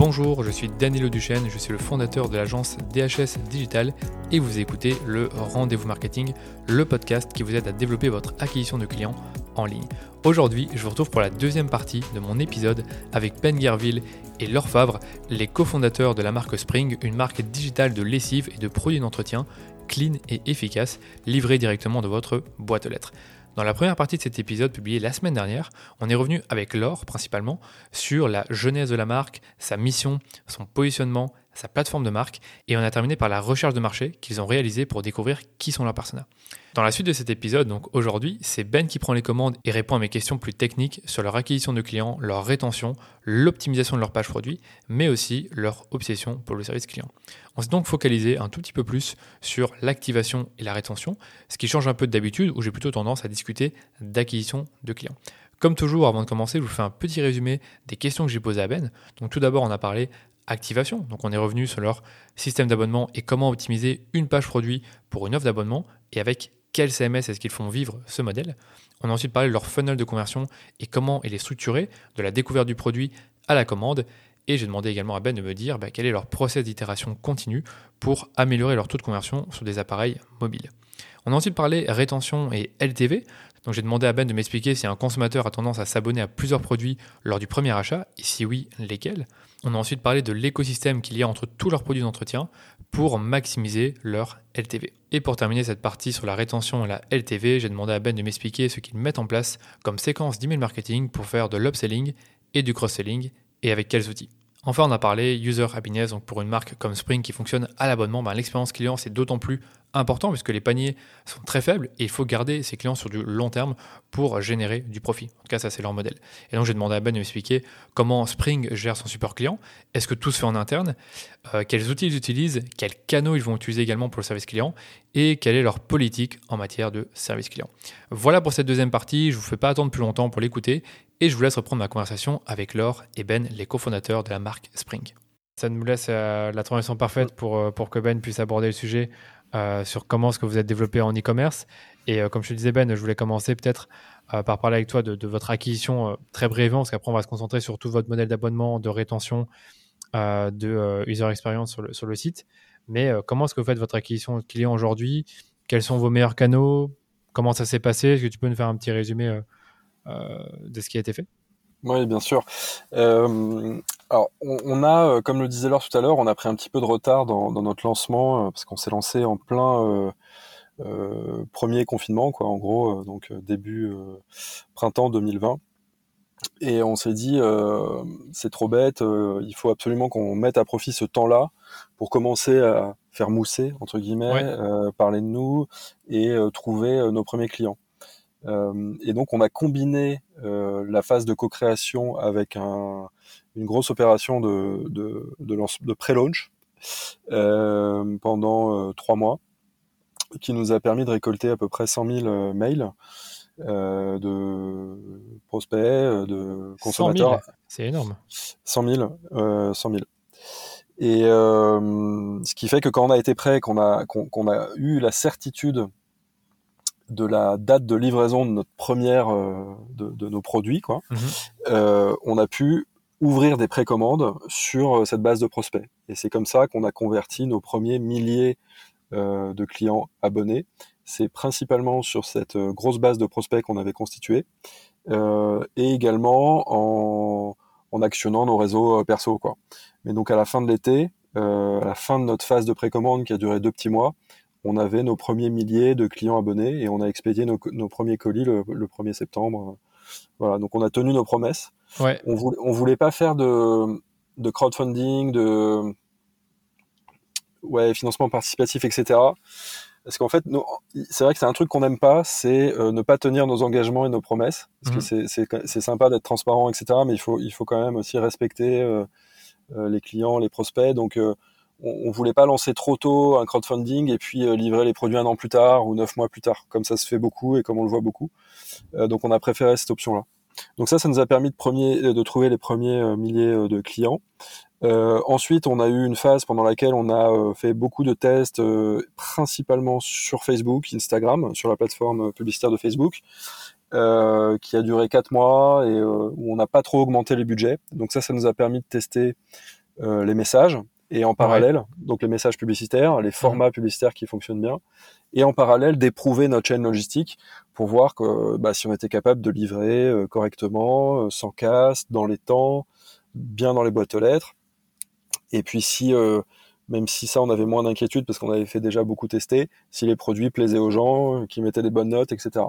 Bonjour, je suis Danilo Duchesne, je suis le fondateur de l'agence DHS Digital et vous écoutez le Rendez-vous Marketing, le podcast qui vous aide à développer votre acquisition de clients en ligne. Aujourd'hui, je vous retrouve pour la deuxième partie de mon épisode avec Ben Guerville et Laure les cofondateurs de la marque Spring, une marque digitale de lessive et de produits d'entretien clean et efficace, livrée directement de votre boîte aux lettres. Dans la première partie de cet épisode publié la semaine dernière, on est revenu avec Laure principalement sur la genèse de la marque, sa mission, son positionnement, sa plateforme de marque, et on a terminé par la recherche de marché qu'ils ont réalisée pour découvrir qui sont leurs personas. Dans la suite de cet épisode, donc aujourd'hui, c'est Ben qui prend les commandes et répond à mes questions plus techniques sur leur acquisition de clients, leur rétention, l'optimisation de leur page produit, mais aussi leur obsession pour le service client. On s'est donc focalisé un tout petit peu plus sur l'activation et la rétention, ce qui change un peu d'habitude où j'ai plutôt tendance à discuter d'acquisition de clients. Comme toujours, avant de commencer, je vous fais un petit résumé des questions que j'ai posées à Ben. Donc tout d'abord, on a parlé activation. Donc on est revenu sur leur système d'abonnement et comment optimiser une page produit pour une offre d'abonnement et avec quel CMS est-ce qu'ils font vivre ce modèle. On a ensuite parlé de leur funnel de conversion et comment il est structuré, de la découverte du produit à la commande. Et j'ai demandé également à Ben de me dire bah, quel est leur process d'itération continue pour améliorer leur taux de conversion sur des appareils mobiles. On a ensuite parlé rétention et LTV. Donc j'ai demandé à Ben de m'expliquer si un consommateur a tendance à s'abonner à plusieurs produits lors du premier achat et si oui, lesquels. On a ensuite parlé de l'écosystème qu'il y a entre tous leurs produits d'entretien pour maximiser leur LTV. Et pour terminer cette partie sur la rétention et la LTV, j'ai demandé à Ben de m'expliquer ce qu'ils mettent en place comme séquence d'email marketing pour faire de l'upselling et du cross-selling et avec quels outils. Enfin, on a parlé user happiness, donc pour une marque comme Spring qui fonctionne à l'abonnement, ben, l'expérience client c'est d'autant plus important puisque les paniers sont très faibles et il faut garder ses clients sur du long terme pour générer du profit. En tout cas, ça c'est leur modèle. Et donc j'ai demandé à Ben de m'expliquer comment Spring gère son support client. Est-ce que tout se fait en interne? Euh, Quels outils ils utilisent? Quels canaux ils vont utiliser également pour le service client? Et quelle est leur politique en matière de service client? Voilà pour cette deuxième partie. Je ne vous fais pas attendre plus longtemps pour l'écouter et je vous laisse reprendre ma conversation avec Laure et Ben, les cofondateurs de la marque Spring. Ça nous laisse euh, la transition parfaite pour, euh, pour que Ben puisse aborder le sujet euh, sur comment est-ce que vous êtes développé en e-commerce. Et euh, comme je te disais, Ben, je voulais commencer peut-être euh, par parler avec toi de, votre acquisition très brièvement, parce qu'après, on va se concentrer sur tout votre modèle d'abonnement, de rétention, de user experience sur le, sur le site. Mais comment est-ce que vous faites votre acquisition de clients aujourd'hui? Quels sont vos meilleurs canaux? Comment ça s'est passé? Est-ce que tu peux nous faire un petit résumé de ce qui a été fait? Oui, bien sûr. Alors, on, a, euh, comme le disait Laure tout à l'heure, on a pris un petit peu de retard dans, notre lancement euh, parce qu'on s'est lancé en plein premier confinement, quoi, en gros, donc début printemps 2020. Et on s'est dit, c'est trop bête, il faut absolument qu'on mette à profit ce temps-là pour commencer à faire mousser, entre guillemets, parler de nous et trouver nos premiers clients. Euh, et donc on a combiné euh, la phase de co-création avec un, une grosse opération de, de, de, de pré-launch euh, pendant trois mois, qui nous a permis de récolter à peu près 100 000 mails euh, de prospects, de consommateurs. C'est énorme. 100 000. Euh, 100 000. Et euh, ce qui fait que quand on a été prêt, qu'on a, qu'on a eu la certitude de la date de livraison de notre première euh, de, nos produits, quoi, mhm. euh, on a pu ouvrir des précommandes sur euh, cette base de prospects. Et c'est comme ça qu'on a converti nos premiers milliers de clients abonnés. C'est principalement sur cette grosse base de prospects qu'on avait constituée, et également en, en, actionnant nos réseaux perso. Quoi. Mais donc à la fin de l'été, à la fin de notre phase de précommande qui a duré deux petits mois, on avait nos premiers milliers de clients abonnés et on a expédié nos, premiers colis le, 1er septembre. Voilà, donc on a tenu nos promesses. Ouais. On voulait, voulait pas faire de, crowdfunding, de ouais, financement participatif, etc. Parce qu'en fait, c'est vrai que c'est un truc qu'on n'aime pas, c'est euh, ne pas tenir nos engagements et nos promesses. Parce que mhm. c'est sympa d'être transparent, etc. Mais il faut, il faut quand même aussi respecter euh, euh, les clients, les prospects. Donc, on, on, voulait pas lancer trop tôt un crowdfunding et puis livrer les produits un an plus tard ou neuf mois plus tard, comme ça se fait beaucoup et comme on le voit beaucoup. Donc on a préféré cette option-là. Donc ça, ça nous a permis de, de trouver les premiers euh, milliers de clients. ensuite, on a eu une phase pendant laquelle on a fait beaucoup de tests, principalement sur Facebook, Instagram, sur la plateforme publicitaire de Facebook, qui a duré quatre mois et où on n'a pas trop augmenté les budgets. Donc ça, ça nous a permis de tester les messages et en parallèle, donc les messages publicitaires, les formats mhm. publicitaires qui fonctionnent bien, et en parallèle d'éprouver notre chaîne logistique pour voir que bah, si on était capable de livrer euh, correctement, euh, sans casse, dans les temps, bien dans les boîtes aux lettres. Et puis si, euh, même si ça on avait moins d'inquiétude parce qu'on avait fait déjà beaucoup tester, si les produits plaisaient aux gens, qui mettaient des bonnes notes, etc.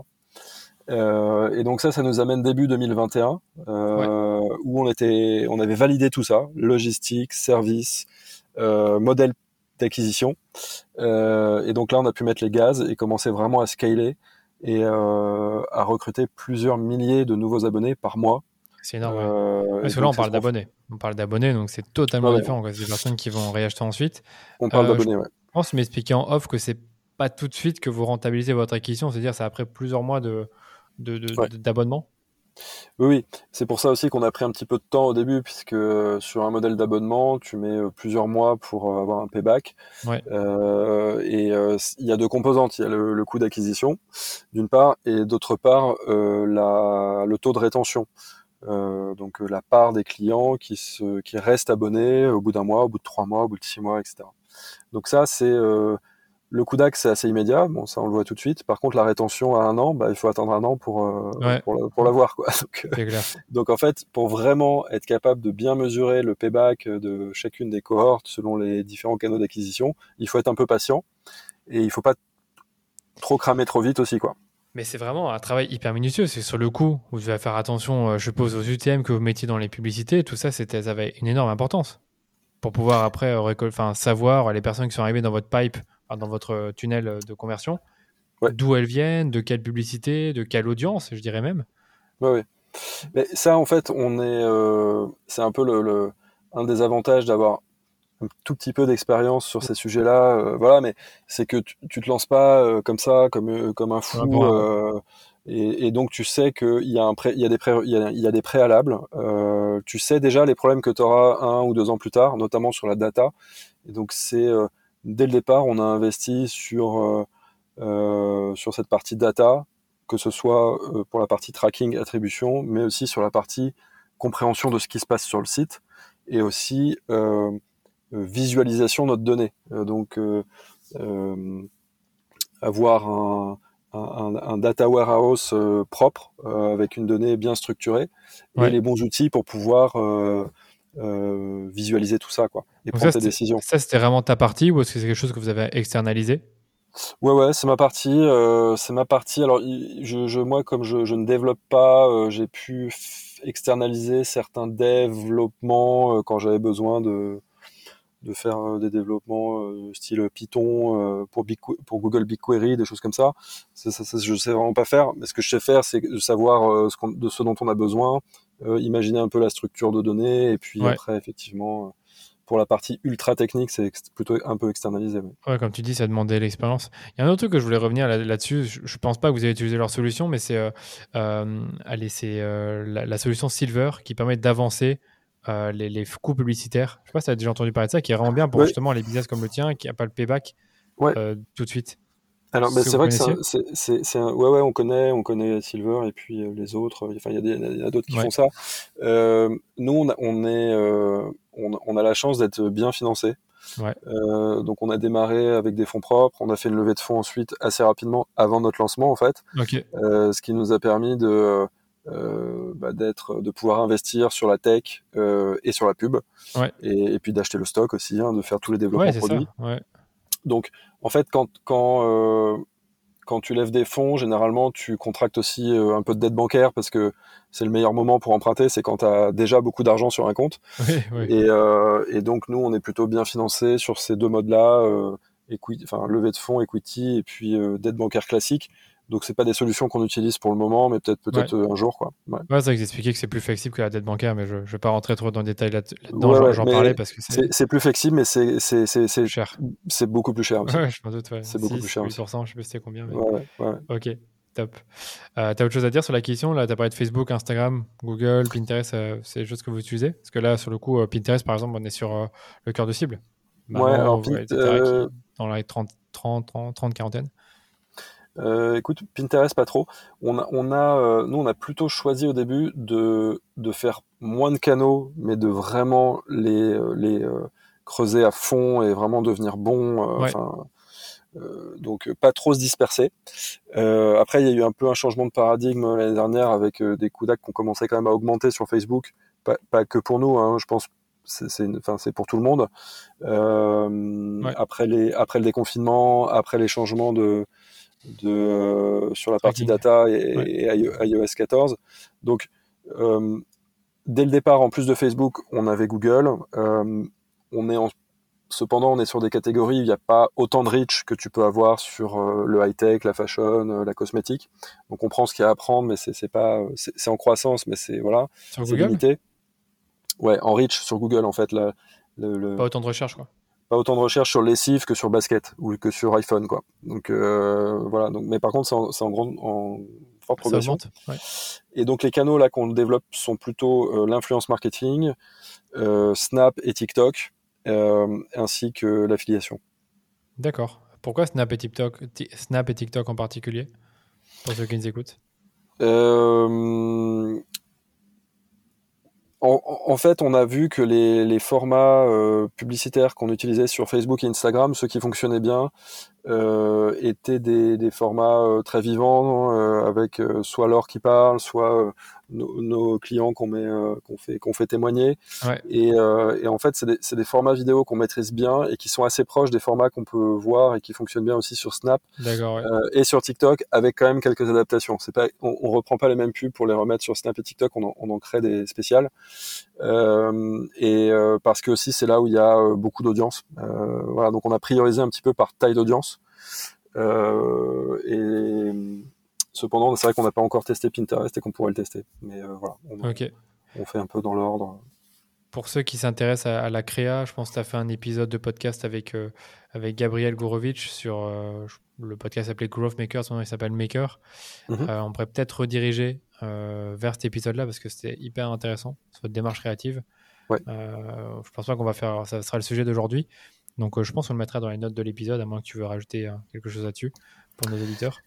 et donc ça, ça nous amène début 2021, où on était, on avait validé tout ça, logistique, service, euh, modèle d'acquisition. Euh, et donc là, on a pu mettre les gaz et commencer vraiment à scaler et euh, à recruter plusieurs milliers de nouveaux abonnés par mois. C'est énorme. Parce que là, on parle d'abonnés. On parle d'abonnés, donc c'est totalement différent. C'est des personnes qui vont réacheter ensuite. On parle d'abonnés, ouais. Je pense m'expliquer en off que c'est pas tout de suite que vous rentabilisez votre acquisition, c'est-à-dire c'est après plusieurs mois de, d'abonnement? Oui, oui. c'est pour ça aussi qu'on a pris un petit peu de temps au début, puisque euh, sur un modèle d'abonnement, tu mets euh, plusieurs mois pour euh, avoir un payback. et il y a deux composantes. Il y a le, coût d'acquisition, d'une part, et d'autre part, le taux de rétention. donc la part des clients qui, se, qui restent abonnés au bout d'un mois, au bout de trois mois, au bout de six mois, etc. Donc ça, c'est le coup d'axe, c'est assez immédiat. Bon, ça, on le voit tout de suite. Par contre, la rétention à un an, bah, il faut attendre un an pour, euh, pour, l'avoir. Quoi. Donc, euh, donc, en fait, pour vraiment être capable de bien mesurer le payback de chacune des cohortes selon les différents canaux d'acquisition, il faut être un peu patient et il faut pas trop cramer trop vite aussi. quoi. Mais c'est vraiment un travail hyper minutieux. C'est sur le coup, vous devez faire attention, euh, je pose aux UTM que vous mettiez dans les publicités. Tout ça, c'était, ça avait une énorme importance pour pouvoir après enfin, savoir les personnes qui sont arrivées dans votre pipe dans votre tunnel de conversion, d'où elles viennent, de quelle publicité, de quelle audience, je dirais même. Oui, oui. Mais ça, en fait, on est, euh, c'est un peu le, un des avantages d'avoir un tout petit peu d'expérience sur ces sujets-là. Euh, voilà, mais c'est que tu, tu te lances pas euh, comme ça, comme comme un fou. Et, et, donc tu sais qu'il y a un pré, il y a des pré, il y a, il y a des préalables. tu sais déjà les problèmes que tu auras un ou deux ans plus tard, notamment sur la data. Et donc c'est dès le départ, on a investi sur, euh, euh, sur cette partie data, que ce soit euh, pour la partie tracking, attribution, mais aussi sur la partie compréhension de ce qui se passe sur le site et aussi visualisation de notre donnée. donc, avoir un, un, data warehouse propre avec une donnée bien structurée et les bons outils pour pouvoir euh, visualiser tout ça quoi, et prendre ça, décisions. Ça, c'était vraiment ta partie ou est-ce que c'est quelque chose que vous avez externalisé? Ouais, ouais, c'est ma partie. Euh, c'est ma partie. Alors, je, je, moi, comme je, je ne développe pas, euh, j'ai pu externaliser certains développements quand j'avais besoin de, de faire des développements style Python pour, pour Google BigQuery, des choses comme ça. Ça, ça, ça. Je sais vraiment pas faire, mais ce que je sais faire, c'est de savoir ce de ce dont on a besoin, imaginer un peu la structure de données et puis après effectivement euh, pour la partie ultra technique, c'est plutôt un peu externalisé. Ouais, comme tu dis, ça demandait l'expérience. Il y a un autre truc que je voulais revenir là-dessus. je ne pense pas que vous avez utilisé leur solution, mais c'est euh, allez, c'est la, solution Silver qui permet d'avancer les, les, coûts publicitaires. Je ne sais pas si tu as déjà entendu parler de ça, qui est vraiment bien pour justement les business comme le tien, qui n'a pas le payback tout de suite. Alors, bah, c'est vrai que c'est un, ouais, ouais, on connaît, on connaît Silver et puis euh, les autres. Enfin, il y, y, a d'autres qui font ça. Euh, nous, on, est, euh, on, on, a la chance d'être bien financé. Ouais. Euh, donc, on a démarré avec des fonds propres. On a fait une levée de fonds ensuite assez rapidement avant notre lancement, en fait. Okay. Euh, ce qui nous a permis de bah, d'être, de pouvoir investir sur la tech et sur la pub. Ouais. Et, et, puis d'acheter le stock aussi, hein, de faire tous les développements produits. Ça. Ouais. Donc, en fait, quand, quand, euh, quand tu lèves des fonds, généralement, tu contractes aussi euh, un peu de dette bancaire parce que c'est le meilleur moment pour emprunter, c'est quand tu as déjà beaucoup d'argent sur un compte. Et, euh, et, donc, nous, on est plutôt bien financé sur ces deux modes-là, euh, levée de fonds, equity, et puis dette bancaire classique. Donc c'est pas des solutions qu'on utilise pour le moment, mais peut-être peut-être un jour quoi. Ouais, ouais c'est que que c'est plus flexible que la dette bancaire, mais je, ne vais pas rentrer trop dans le détail là-dedans. J'en parlais parce que c'est plus flexible, mais c'est c'est cher. C'est beaucoup plus cher. Je m'en doute. C'est beaucoup plus cher. 8%, je sais pas c'était combien. Mais... Ok. Top. Euh, tu as autre chose à dire sur l'acquisition Là, tu as parlé de Facebook, Instagram, Google, Pinterest, euh, c'est des choses que vous utilisez? Parce que là, sur le coup, euh, Pinterest, par exemple, on est sur euh, le cœur de cible. ouais, alors, dans la 30, 30, 30, 30 quarantaine. Euh, écoute, Pinterest pas trop. On a, on a euh, nous on a plutôt choisi au début de, de faire moins de canaux, mais de vraiment les, les creuser à fond et vraiment devenir bon. donc pas trop se disperser. après, il y a eu un peu un changement de paradigme l'année dernière avec des coups d'acte qui ont commencé quand même à augmenter sur Facebook. Pas, pas que pour nous, hein, je pense c'est pour tout le monde euh, après les après le déconfinement après les changements de de euh, sur la partie data et, iOS 14 donc euh, dès le départ en plus de Facebook on avait Google. On est cependant on est sur des catégories où il n'y a pas autant de reach que tu peux avoir sur le high tech la fashion la cosmétique. Donc on prend ce qu'il y a à apprendre mais c'est pas c'est en croissance mais c'est voilà c'est limité. Ouais, en reach sur Google, en fait. le, Pas autant de recherche, quoi. Pas autant de recherche sur lessive que sur basket ou que sur iPhone, quoi. Donc, euh, voilà. Donc, mais par contre, c'est en, en, grande, en forte progression. Ouais. Et donc, les canaux là qu'on développe sont plutôt euh, l'influence marketing, euh, Snap et TikTok, ainsi que l'affiliation. D'accord. Pourquoi Snap et TikTok, Snap et TikTok en particulier Pour ceux qui nous écoutent? En, fait, on a vu que les, formats euh, publicitaires qu'on utilisait sur Facebook et Instagram, ceux qui fonctionnaient bien, euh, étaient des, formats euh, très vivants, avec soit l'or qui parle, soit nos, clients qu'on met, qu'on fait, qu'on fait témoigner. Et, en fait, c'est des, des, formats vidéo qu'on maîtrise bien et qui sont assez proches des formats qu'on peut voir et qui fonctionnent bien aussi sur Snap et sur TikTok, avec quand même quelques adaptations. C'est pas, on, on, reprend pas les mêmes pubs pour les remettre sur Snap et TikTok, on en, on en crée des spéciales. Euh, et euh, parce que aussi c'est là où il y a euh, beaucoup d'audience. voilà, donc on a priorisé un petit peu par taille d'audience. et cependant, c'est vrai qu'on n'a pas encore testé Pinterest et qu'on pourrait le tester. Mais voilà, on, fait un peu dans l'ordre. Pour ceux qui s'intéressent à, la créa, je pense que tu as fait un épisode de podcast avec, avec Gabriel Gourovitch sur le podcast s'appelait Growth Maker, son nom il s'appelle Maker. Mhm. on pourrait peut-être rediriger euh, vers cet épisode-là parce que c'était hyper intéressant, sur votre démarche créative. Ouais. Euh, je pense pas qu'on va faire, ça sera le sujet d'aujourd'hui. Donc euh, je pense qu'on le mettra dans les notes de l'épisode, à moins que tu veux rajouter quelque chose là-dessus pour nos auditeurs.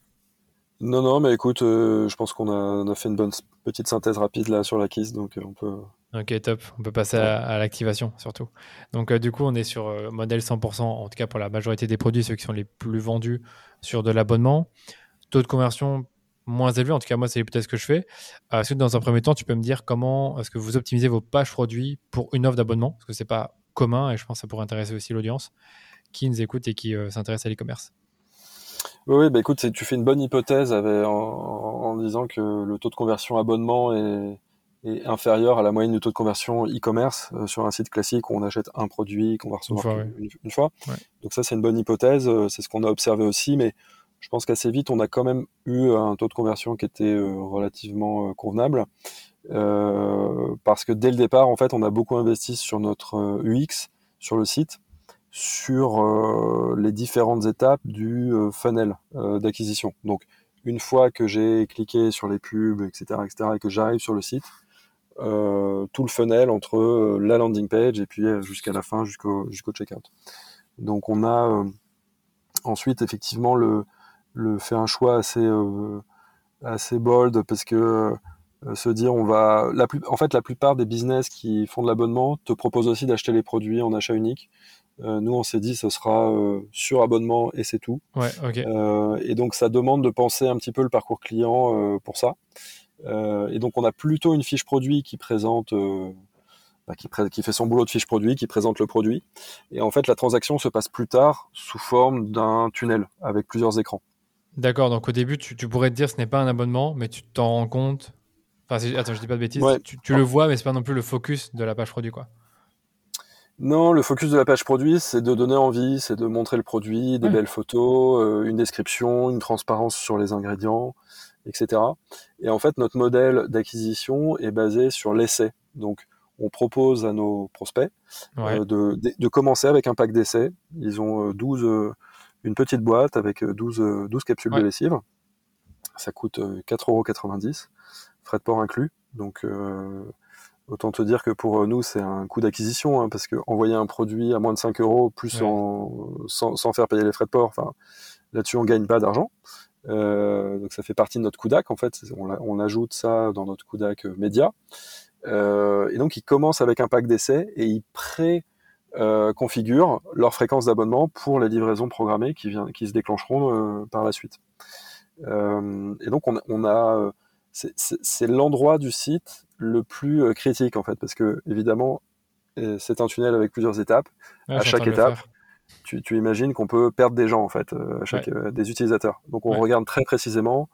Non, non, mais écoute, je pense qu'on a, fait une bonne petite synthèse rapide là sur la kiss, donc on peut. Ok, top. On peut passer à, l'activation surtout. Donc du coup, on est sur modèle 100%, en tout cas pour la majorité des produits, ceux qui sont les plus vendus sur de l'abonnement. Taux de conversion moins élevé. En tout cas, moi, c'est l'hypothèse que je fais. Euh, est-ce que dans un premier temps, tu peux me dire comment est-ce que vous optimisez vos pages produits pour une offre d'abonnement? Parce que c'est pas commun et je pense que ça pourrait intéresser aussi l'audience qui nous écoute et qui euh, s'intéresse à l'e-commerce. Oui, bah écoute, tu fais une bonne hypothèse en, disant que le taux de conversion abonnement est, inférieur à la moyenne du taux de conversion e-commerce euh, sur un site classique où on achète un produit qu'on va recevoir une fois. Donc ça, c'est une bonne hypothèse. C'est ce qu'on a observé aussi, mais je pense qu'assez vite, on a quand même eu un taux de conversion qui était euh, relativement euh, convenable. Euh, parce que dès le départ, en fait, on a beaucoup investi sur notre UX, sur le site, sur les différentes étapes du funnel d'acquisition. Donc, une fois que j'ai cliqué sur les pubs, etc., etc., et que j'arrive sur le site, tout le funnel entre la landing page et puis jusqu'à la fin, jusqu'au checkout. Donc, on a ensuite effectivement le, le fait un choix assez euh, assez bold parce que euh, se dire on va en fait la plupart des business qui font de l'abonnement te proposent aussi d'acheter les produits en achat unique euh, nous on s'est dit ce sera sur abonnement et c'est tout ouais, et donc ça demande de penser un petit peu le parcours client pour ça et donc on a plutôt une fiche produit qui présente bah, qui, qui, fait son boulot de fiche produit, qui présente le produit. Et en fait, la transaction se passe plus tard sous forme d'un tunnel avec plusieurs écrans. D'accord, donc au début, tu, pourrais te dire ce n'est pas un abonnement, mais tu t'en rends compte. Enfin, attends, je dis pas de bêtises. Tu, le vois, mais c'est pas non plus le focus de la page produit, quoi. Non, le focus de la page produit, c'est de donner envie, c'est de montrer le produit, des belles photos, euh, une description, une transparence sur les ingrédients, etc. Et en fait, notre modèle d'acquisition est basé sur l'essai. Donc, on propose à nos prospects euh, de, commencer avec un pack d'essai. Ils ont 12, une petite boîte avec 12, euh, 12 euh, capsules de lessive. Ça coûte 4,90€, euh, frais de port inclus. Donc autant te dire que pour nous c'est un coût d'acquisition hein, parce que envoyer un produit à moins de 5 euros plus en, sans, sans, faire payer les frais de port, enfin là-dessus on gagne pas d'argent. donc ça fait partie de notre coût d'ac en fait. On, on, ajoute ça dans notre coût d'ac média. et donc ils commencent avec un pack d'essai et ils pré configurent leur fréquence d'abonnement pour les livraisons programmées qui, vient, qui se déclencheront par la suite. et donc on, on a c'est l'endroit du site le plus critique en fait parce que évidemment c'est un tunnel avec plusieurs étapes. à chaque étape, tu, imagines qu'on peut perdre des gens en fait, euh, à chaque, euh, des utilisateurs. Donc on regarde très précisément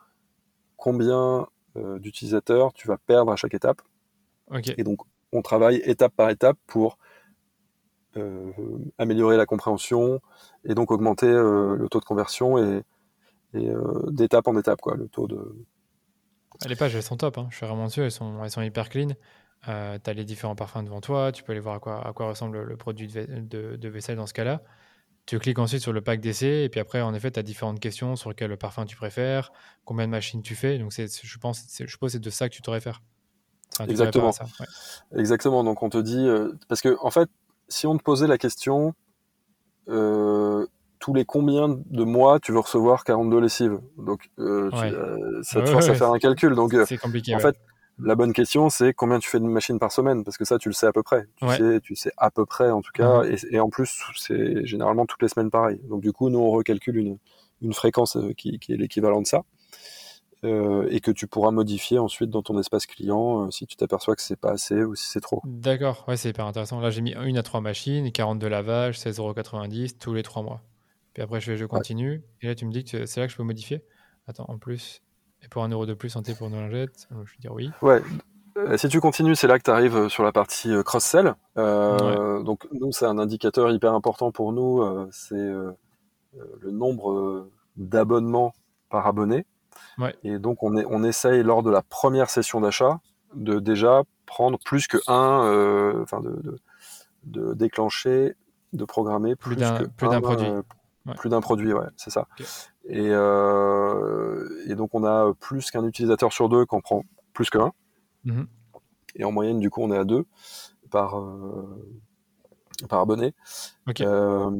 combien euh, d'utilisateurs tu vas perdre à chaque étape. Et donc on travaille étape par étape pour améliorer la compréhension et donc augmenter le taux de conversion et, d'étape en étape quoi, le taux de. Les pages elles sont top, hein. je suis vraiment dessus, elles sont, elles sont hyper clean. Euh, tu as les différents parfums devant toi, tu peux aller voir à quoi, à quoi ressemble le produit de, vaisselle dans ce cas-là. Tu cliques ensuite sur le pack d'essai et puis après, en effet, tu as différentes questions sur quel parfum tu préfères, combien de machines tu fais. Donc, je pense, je suppose que c'est de ça que tu t'aurais faire. Exactement. Exactement. Donc, on te dit. Euh, parce que, en fait, si on te posait la question, euh, tous les combien de mois tu veux recevoir 42 lessives Donc, ça te force à faire un calcul. Donc, c'est compliqué. En fait, la bonne question, c'est combien tu fais de machines par semaine, parce que ça, tu le sais à peu près. Tu, sais, tu sais à peu près, en tout cas, mhm. et, en plus, c'est généralement toutes les semaines pareil. Donc du coup, nous, on recalcule une, une fréquence euh, qui, qui est l'équivalent de ça, euh, et que tu pourras modifier ensuite dans ton espace client euh, si tu t'aperçois que c'est pas assez ou si c'est trop. D'accord, ouais, c'est hyper intéressant. Là, j'ai mis une à trois machines, 40 de lavage, 16,90€ tous les trois mois. Puis après, je, je continue, et là, tu me dis que c'est là que je peux modifier. Attends, en plus, et pour un euro de plus santé pour nos lingettes, je vais dire oui. Ouais. Euh, si tu continues, c'est là que tu arrives euh, sur la partie euh, cross-sell. Donc, nous, c'est un indicateur hyper important pour nous. c'est le nombre d'abonnements par abonné. Ouais. Et donc, on, est, on essaye, lors de la première session d'achat, de déjà prendre plus que un, enfin, de, de, déclencher, de programmer plus, plus d'un produit. Plus d'un produit, ouais, c'est ça. Et, euh, et, donc on a plus qu'un utilisateur sur deux qu'on prend plus qu'un. Mhm. Et en moyenne, du coup, on est à deux par, euh, par abonné. Euh,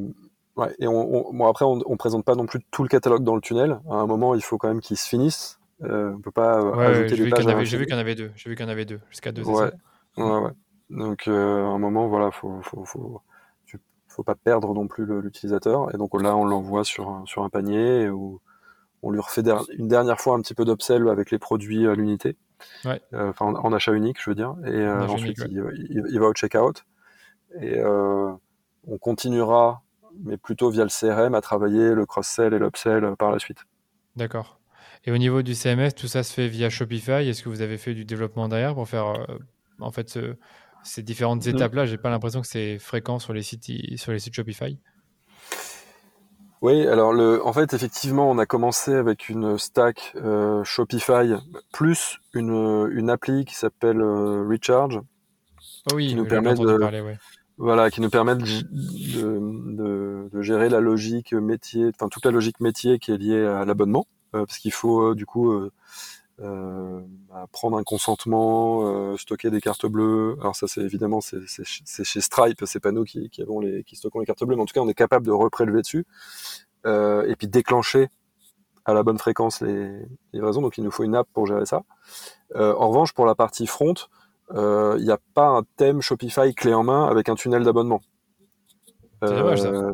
ouais, et on, bon, après, on, ne présente pas non plus tout le catalogue dans le tunnel. À un moment, il faut quand même qu'il se finisse. On peut pas ajouter. J'ai vu qu'il y en avait deux. J'ai vu qu'il y en avait deux, jusqu'à deux. Ouais. ouais, ouais. Donc, à un moment, voilà, faut, faut, faut faut pas perdre non plus l'utilisateur. Et donc là, on l'envoie sur un, sur un panier où on lui refait une dernière fois un petit peu d'upsell avec les produits à l'unité. Euh, enfin, en, achat unique, je veux dire. Et euh, ensuite, il, va au checkout. Et euh, on continuera, mais plutôt via le CRM, à travailler le cross-sell et l'upsell par la suite. D'accord. Et au niveau du CMS, tout ça se fait via Shopify. Est-ce que vous avez fait du développement derrière pour faire en fait ce, ces différentes mm. étapes-là, j'ai pas l'impression que c'est fréquent sur les sites, sur les sites Shopify. Oui, alors le, en fait, effectivement, on a commencé avec une stack euh, Shopify plus une, une appli qui s'appelle euh, Recharge. Oh oui, qui nous permet de, parler, ouais. voilà, qui nous permet de, de, de, gérer la logique métier, enfin toute la logique métier qui est liée à l'abonnement, euh, parce qu'il faut du coup euh, prendre un consentement, euh, stocker des cartes bleues. Alors ça, c'est évidemment c'est chez Stripe, c'est pas nous qui, qui, avons les qui stockons les cartes bleues, mais en tout cas, on est capable de reprélever dessus euh, et puis déclencher à la bonne fréquence les livraisons. Donc il nous faut une app pour gérer ça. Euh, en revanche, pour la partie front, euh, il n'y a pas un thème Shopify clé en main avec un tunnel d'abonnement. Euh,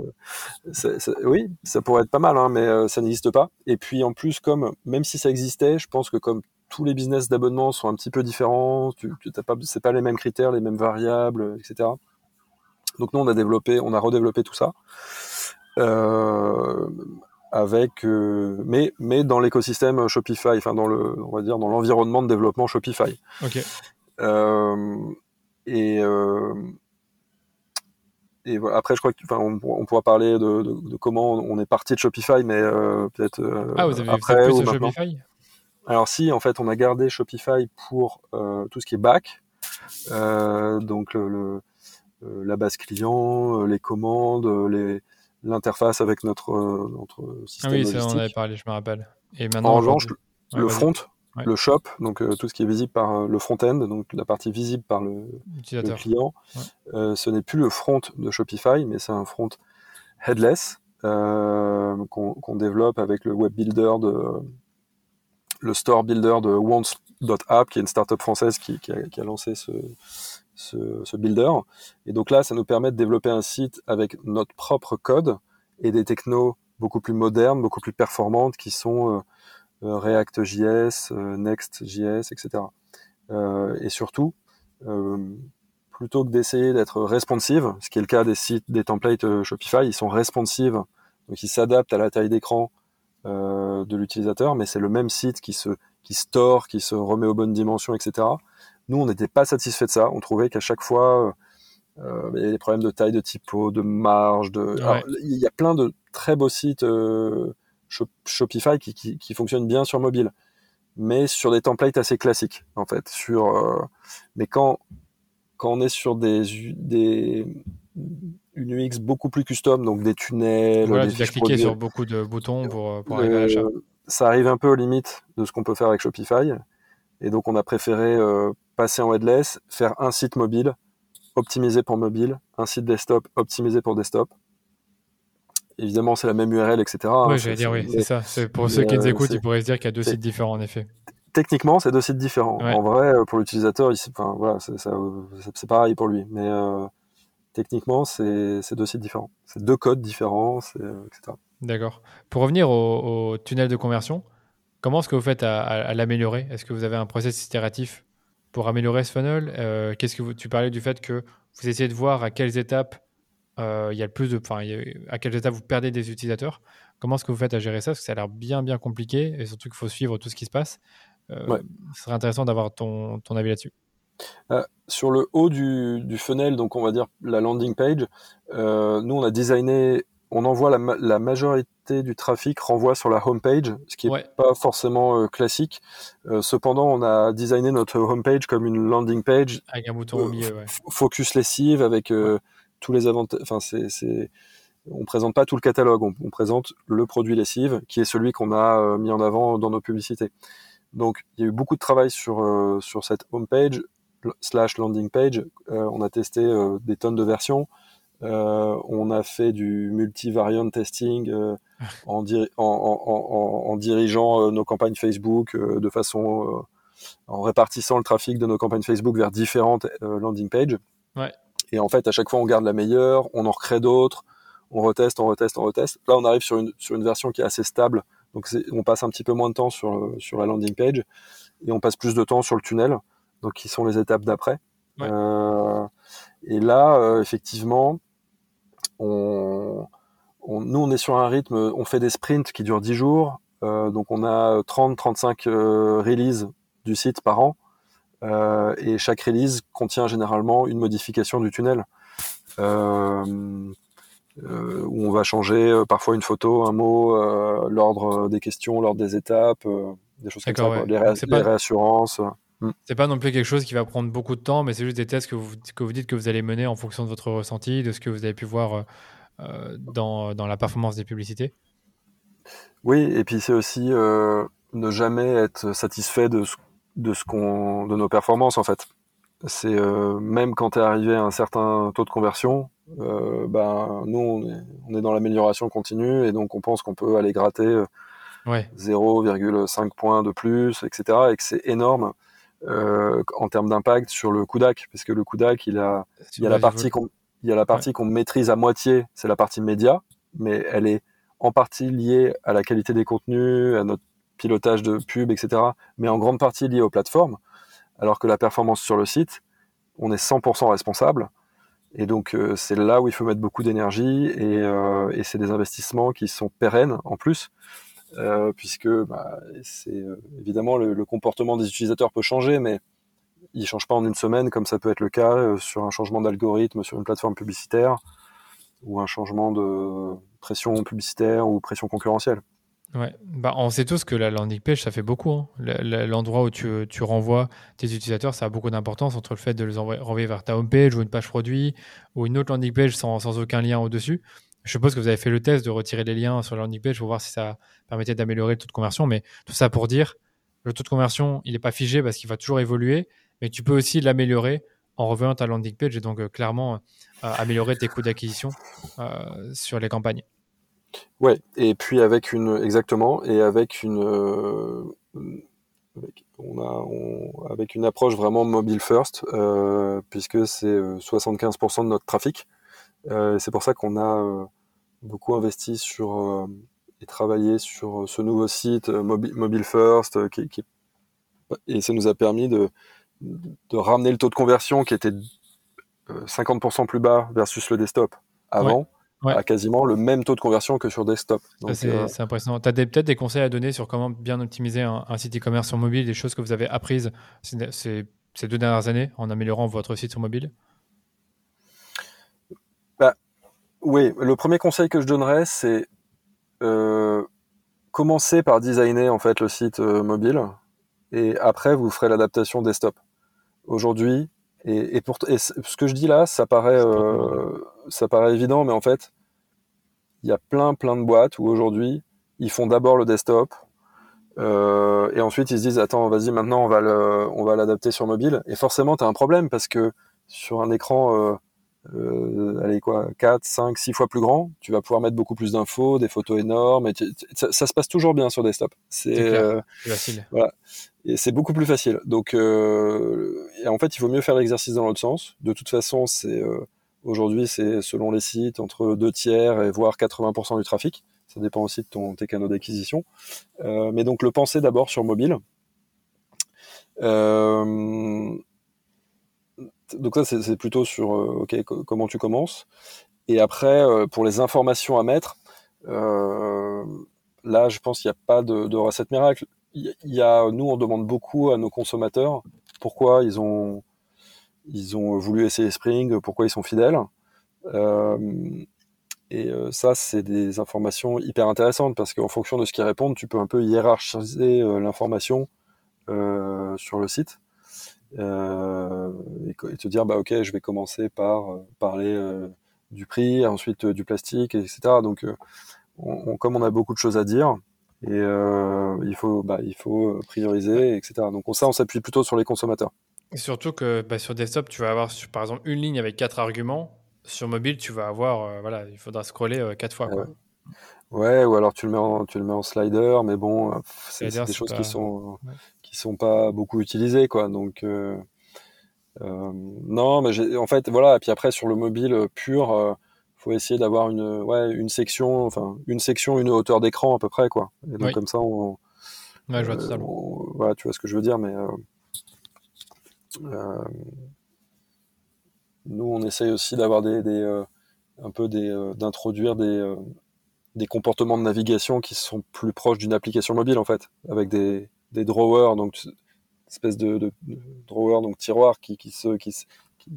oui, ça pourrait être pas mal, hein, mais euh, ça n'existe pas. Et puis en plus, comme même si ça existait, je pense que comme tous les business d'abonnement sont un petit peu différents, tu, tu pas, c'est pas les mêmes critères, les mêmes variables, etc. Donc nous, on a développé, on a redéveloppé tout ça. Euh, avec mais mais dans l'écosystème Shopify enfin dans le on va dire dans l'environnement de développement Shopify ok et et après, je crois qu'on on pourra parler de, comment on est parti de Shopify, mais euh, peut-être euh, ah, vous avez après plus de Shopify? Alors si, en fait, on a gardé Shopify pour euh, tout ce qui est back, donc le, la base client, les commandes, les l'interface avec notre, notre système Ah oui, ça, on avait parlé, je me rappelle. Et maintenant, en revanche, le front, le shop, donc euh, tout ce qui est visible par euh, le front-end, donc la partie visible par le, client. Euh, ce n'est plus le front de Shopify, mais c'est un front headless qu'on développe avec le web builder de le store builder de App, qui est une startup française qui, qui, a, qui a, lancé ce, ce, ce, builder. Et donc là, ça nous permet de développer un site avec notre propre code et des technos beaucoup plus modernes, beaucoup plus performantes, qui sont euh, React.js, euh, Next.js, etc. Euh, et surtout, plutôt que d'essayer d'être responsive, ce qui est le cas des sites, des templates Shopify, ils sont responsive, donc ils s'adaptent à la taille d'écran de l'utilisateur, mais c'est le même site qui se qui store, qui se remet aux bonnes dimensions, etc. Nous, on n'était pas satisfait de ça. On trouvait qu'à chaque fois, euh, il y avait des problèmes de taille, de typo, de marge. De... il y a plein de très beaux sites euh, Shopify qui, qui, qui, fonctionnent bien sur mobile, mais sur des templates assez classiques, en fait. Sur, euh... mais quand, quand on est sur des, des une UX beaucoup plus custom, donc des tunnels. Voilà, tu cliquer sur beaucoup de boutons pour, pour arriver à l'achat. Euh, ça arrive un peu aux limites de ce qu'on peut faire avec Shopify. Et donc, on a préféré euh, passer en headless, faire un site mobile optimisé pour mobile, un site desktop optimisé pour desktop. Évidemment, c'est la même URL, etc. Oui, j'allais dire, oui, c'est ça. Pour ceux qui nous écoutent, ils pourraient se dire qu'il y a deux sites différents, en effet. Techniquement, c'est deux sites différents. En vrai, euh, pour l'utilisateur, enfin, voilà, c'est pareil pour lui. Mais euh, techniquement, c'est deux sites différents. C'est deux codes différents, etc. D'accord. Pour revenir au, tunnel de conversion, comment est-ce que vous faites à, l'améliorer? Est-ce que vous avez un processus itératif pour améliorer ce funnel? Euh, Qu'est-ce que vous, tu parlais du fait que vous essayez de voir à quelles étapes euh, il y a le plus de, enfin, à quelles étapes vous perdez des utilisateurs. Comment est-ce que vous faites à gérer ça? Parce que ça a l'air bien bien compliqué et surtout qu'il faut suivre tout ce qui se passe. Euh, Ce serait intéressant d'avoir ton, ton avis là-dessus. Euh, sur le haut du, du, funnel, donc on va dire la landing page, nous on a designé on envoie la, la, majorité du trafic renvoie sur la home page, ce qui n'est pas forcément euh, classique. Euh, cependant, on a designé notre home page comme une landing page avec un bouton au milieu, ouais. focus lessive avec euh, tous les avantages. Enfin, c'est, on présente pas tout le catalogue, on, on, présente le produit lessive qui est celui qu'on a mis en avant dans nos publicités. Donc, il y a eu beaucoup de travail sur sur cette home page slash landing page. on a testé des tonnes de versions. Euh, on a fait du multivariant testing euh, en, en, dirigeant euh, nos campagnes Facebook de façon en répartissant le trafic de nos campagnes Facebook vers différentes landing pages. Et en fait, à chaque fois, on garde la meilleure, on en recrée d'autres, on reteste, on reteste, on reteste. Là, on arrive sur une, sur une version qui est assez stable. Donc, on passe un petit peu moins de temps sur, sur la landing page et on passe plus de temps sur le tunnel, donc qui sont les étapes d'après. et là, effectivement, on, nous, on est sur un rythme, on fait des sprints qui durent 10 jours, euh, donc on a 30-35 euh, releases du site par an, euh, et chaque release contient généralement une modification du tunnel. où on va changer parfois une photo, un mot, l'ordre des questions, l'ordre des étapes, des choses comme ça, les, réassurances. Hmm. C'est pas non plus quelque chose qui va prendre beaucoup de temps, mais c'est juste des tests que vous, que vous dites que vous allez mener en fonction de votre ressenti, de ce que vous avez pu voir euh, dans, dans, la performance des publicités. Oui, et puis c'est aussi euh, ne jamais être satisfait de ce, de ce qu'on, de nos performances en fait. C'est euh, même quand tu es arrivé à un certain taux de conversion, ben nous on est, on est dans l'amélioration continue et donc on pense qu'on peut aller gratter ouais. 0,5 points de plus, etc. Et que c'est énorme euh, en termes d'impact sur le CUDAC, parce que le CUDAC, il a, il y a la partie qu'on, il y a la partie qu'on maîtrise à moitié, c'est la partie média, mais elle est en partie liée à la qualité des contenus, à notre pilotage de pub, etc., mais en grande partie liée aux plateformes, alors que la performance sur le site, on est 100% responsable. Et donc euh, c'est là où il faut mettre beaucoup d'énergie et, euh, c'est des investissements qui sont pérennes en plus. Euh, puisque bah, c'est évidemment le, comportement des utilisateurs peut changer, mais il ne change pas en une semaine, comme ça peut être le cas sur un changement d'algorithme sur une plateforme publicitaire ou un changement de pression publicitaire ou pression concurrentielle. Ouais, bah, on sait tous que la landing page, ça fait beaucoup. Hein. L'endroit où tu, renvoies tes utilisateurs, ça a beaucoup d'importance entre le fait de les renvoyer vers ta home page ou une page produit ou une autre landing page sans, aucun lien au-dessus. Je suppose que vous avez fait le test de retirer les liens sur la landing page pour voir si ça permettait d'améliorer le taux de conversion. Mais tout ça pour dire, le taux de conversion, il n'est pas figé parce qu'il va toujours évoluer, mais tu peux aussi l'améliorer en revenant ta landing page et donc euh, clairement euh, améliorer tes coûts d'acquisition euh, sur les campagnes. Ouais, et puis avec une exactement et avec une on a, avec une approche vraiment mobile first, puisque c'est 75% de notre trafic. c'est pour ça qu'on a beaucoup investi sur et travaillé sur ce nouveau site mobile, first, qui, et ça nous a permis de, de ramener le taux de conversion qui était 50% plus bas versus le desktop avant à quasiment le même taux de conversion que sur desktop. Euh, c'est impressionnant. Tu as peut-être des conseils à donner sur comment bien optimiser un, site e-commerce sur mobile, des choses que vous avez apprises ces, ces deux dernières années en améliorant votre site sur mobile? Bah, Oui, le premier conseil que je donnerais, c'est euh, commencer par designer en fait le site euh, mobile et après vous ferez l'adaptation desktop. Aujourd'hui, et, pour, ce que je dis là, ça paraît, euh, ça paraît évident, mais en fait, il y a plein, plein de boîtes où aujourd'hui, ils font d'abord le desktop, euh, et ensuite ils se disent, attends, vas-y, maintenant on va le, on va l'adapter sur mobile. Et forcément, tu as un problème parce que sur un écran, euh, euh, allez quoi, 4, 5, 6 fois plus grand, tu vas pouvoir mettre beaucoup plus d'infos, des photos énormes, et ça, ça, se passe toujours bien sur desktop. C'est euh, facile. Voilà et c'est beaucoup plus facile. Donc, en fait, il vaut mieux faire l'exercice dans l'autre sens. De toute façon, c'est aujourd'hui, c'est selon les sites entre deux tiers et voire 80% du trafic. Ça dépend aussi de ton, tes canaux d'acquisition. Euh, mais donc, le penser d'abord sur mobile. Euh, donc ça, c'est plutôt sur euh, comment tu commences. Et après, pour les informations à mettre, là, je pense qu'il n'y a pas de, de recette miracle il y a, nous, on demande beaucoup à nos consommateurs pourquoi ils ont, ils ont voulu essayer Spring, pourquoi ils sont fidèles. Euh, et euh, ça, c'est des informations hyper intéressantes parce qu'en fonction de ce qu'ils répondent, tu peux un peu hiérarchiser euh, l'information sur le site et, te dire, bah ok, je vais commencer par parler du prix, ensuite du plastique, etc. Donc, comme on a beaucoup de choses à dire, et euh, il faut bah, il faut prioriser etc donc ça on s'appuie plutôt sur les consommateurs et surtout que bah, sur desktop tu vas avoir par exemple une ligne avec quatre arguments sur mobile tu vas avoir euh, voilà il faudra scroller euh, quatre fois quoi. Ouais. ou alors tu le mets en, tu le mets en slider, mais bon, c'est des choses qui sont qui sont pas beaucoup utilisées, quoi. Donc non, mais en fait, voilà. Et puis après sur le mobile pur, faut essayer d'avoir une, ouais, une section, enfin une section, une hauteur d'écran à peu près, quoi. Et donc comme ça, on, ouais, je vois totalement. voilà, tu vois ce que je veux dire, mais euh, euh, nous, on essaye aussi d'avoir des, des euh, un peu des, d'introduire des, des comportements de navigation qui sont plus proches d'une application mobile en fait, avec des, des drawers, donc espèce de, de, de drawer, donc tiroir qui, qui se, qui,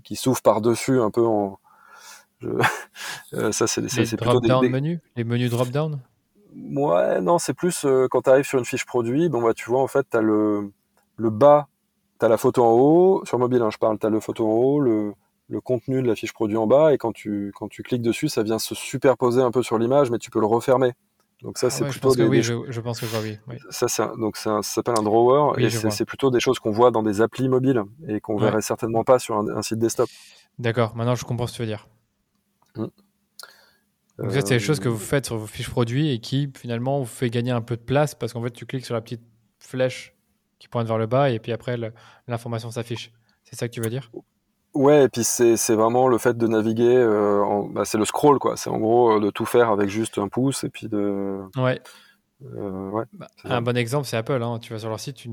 qui s'ouvre par dessus un peu en Euh, ça, c'est plutôt des, menus, les menus drop down. Ouais, non, c'est plus euh, quand tu arrives sur une fiche produit, bon bah tu vois en fait tu as le le bas, tu as la photo en haut, sur mobile hein, je parle, tu as le photo en haut, le, le contenu de la fiche produit en bas et quand tu quand tu cliques dessus, ça vient se superposer un peu sur l'image mais tu peux le refermer. Donc ça ah c'est plutôt je oui, je, pense que oui. oui. Ça c'est donc ça s'appelle un drawer et c'est plutôt des choses qu'on voit dans des applis mobiles et qu'on verrait certainement pas sur un, un site desktop. D'accord, maintenant je comprends ce que tu veux dire. Mm. Donc ça, c'est des choses que vous faites sur vos fiches produits et qui finalement vous fait gagner un peu de place parce qu'en fait, tu cliques sur la petite flèche qui pointe vers le bas et puis après, l'information s'affiche. C'est ça que tu veux dire? Ouais, et puis c'est vraiment le fait de naviguer, euh, bah, c'est le scroll, quoi. C'est en gros euh, de tout faire avec juste un pouce et puis de. Ouais. Euh, ouais bah, un bon exemple, c'est Apple. Hein. Tu vas sur leur site, tu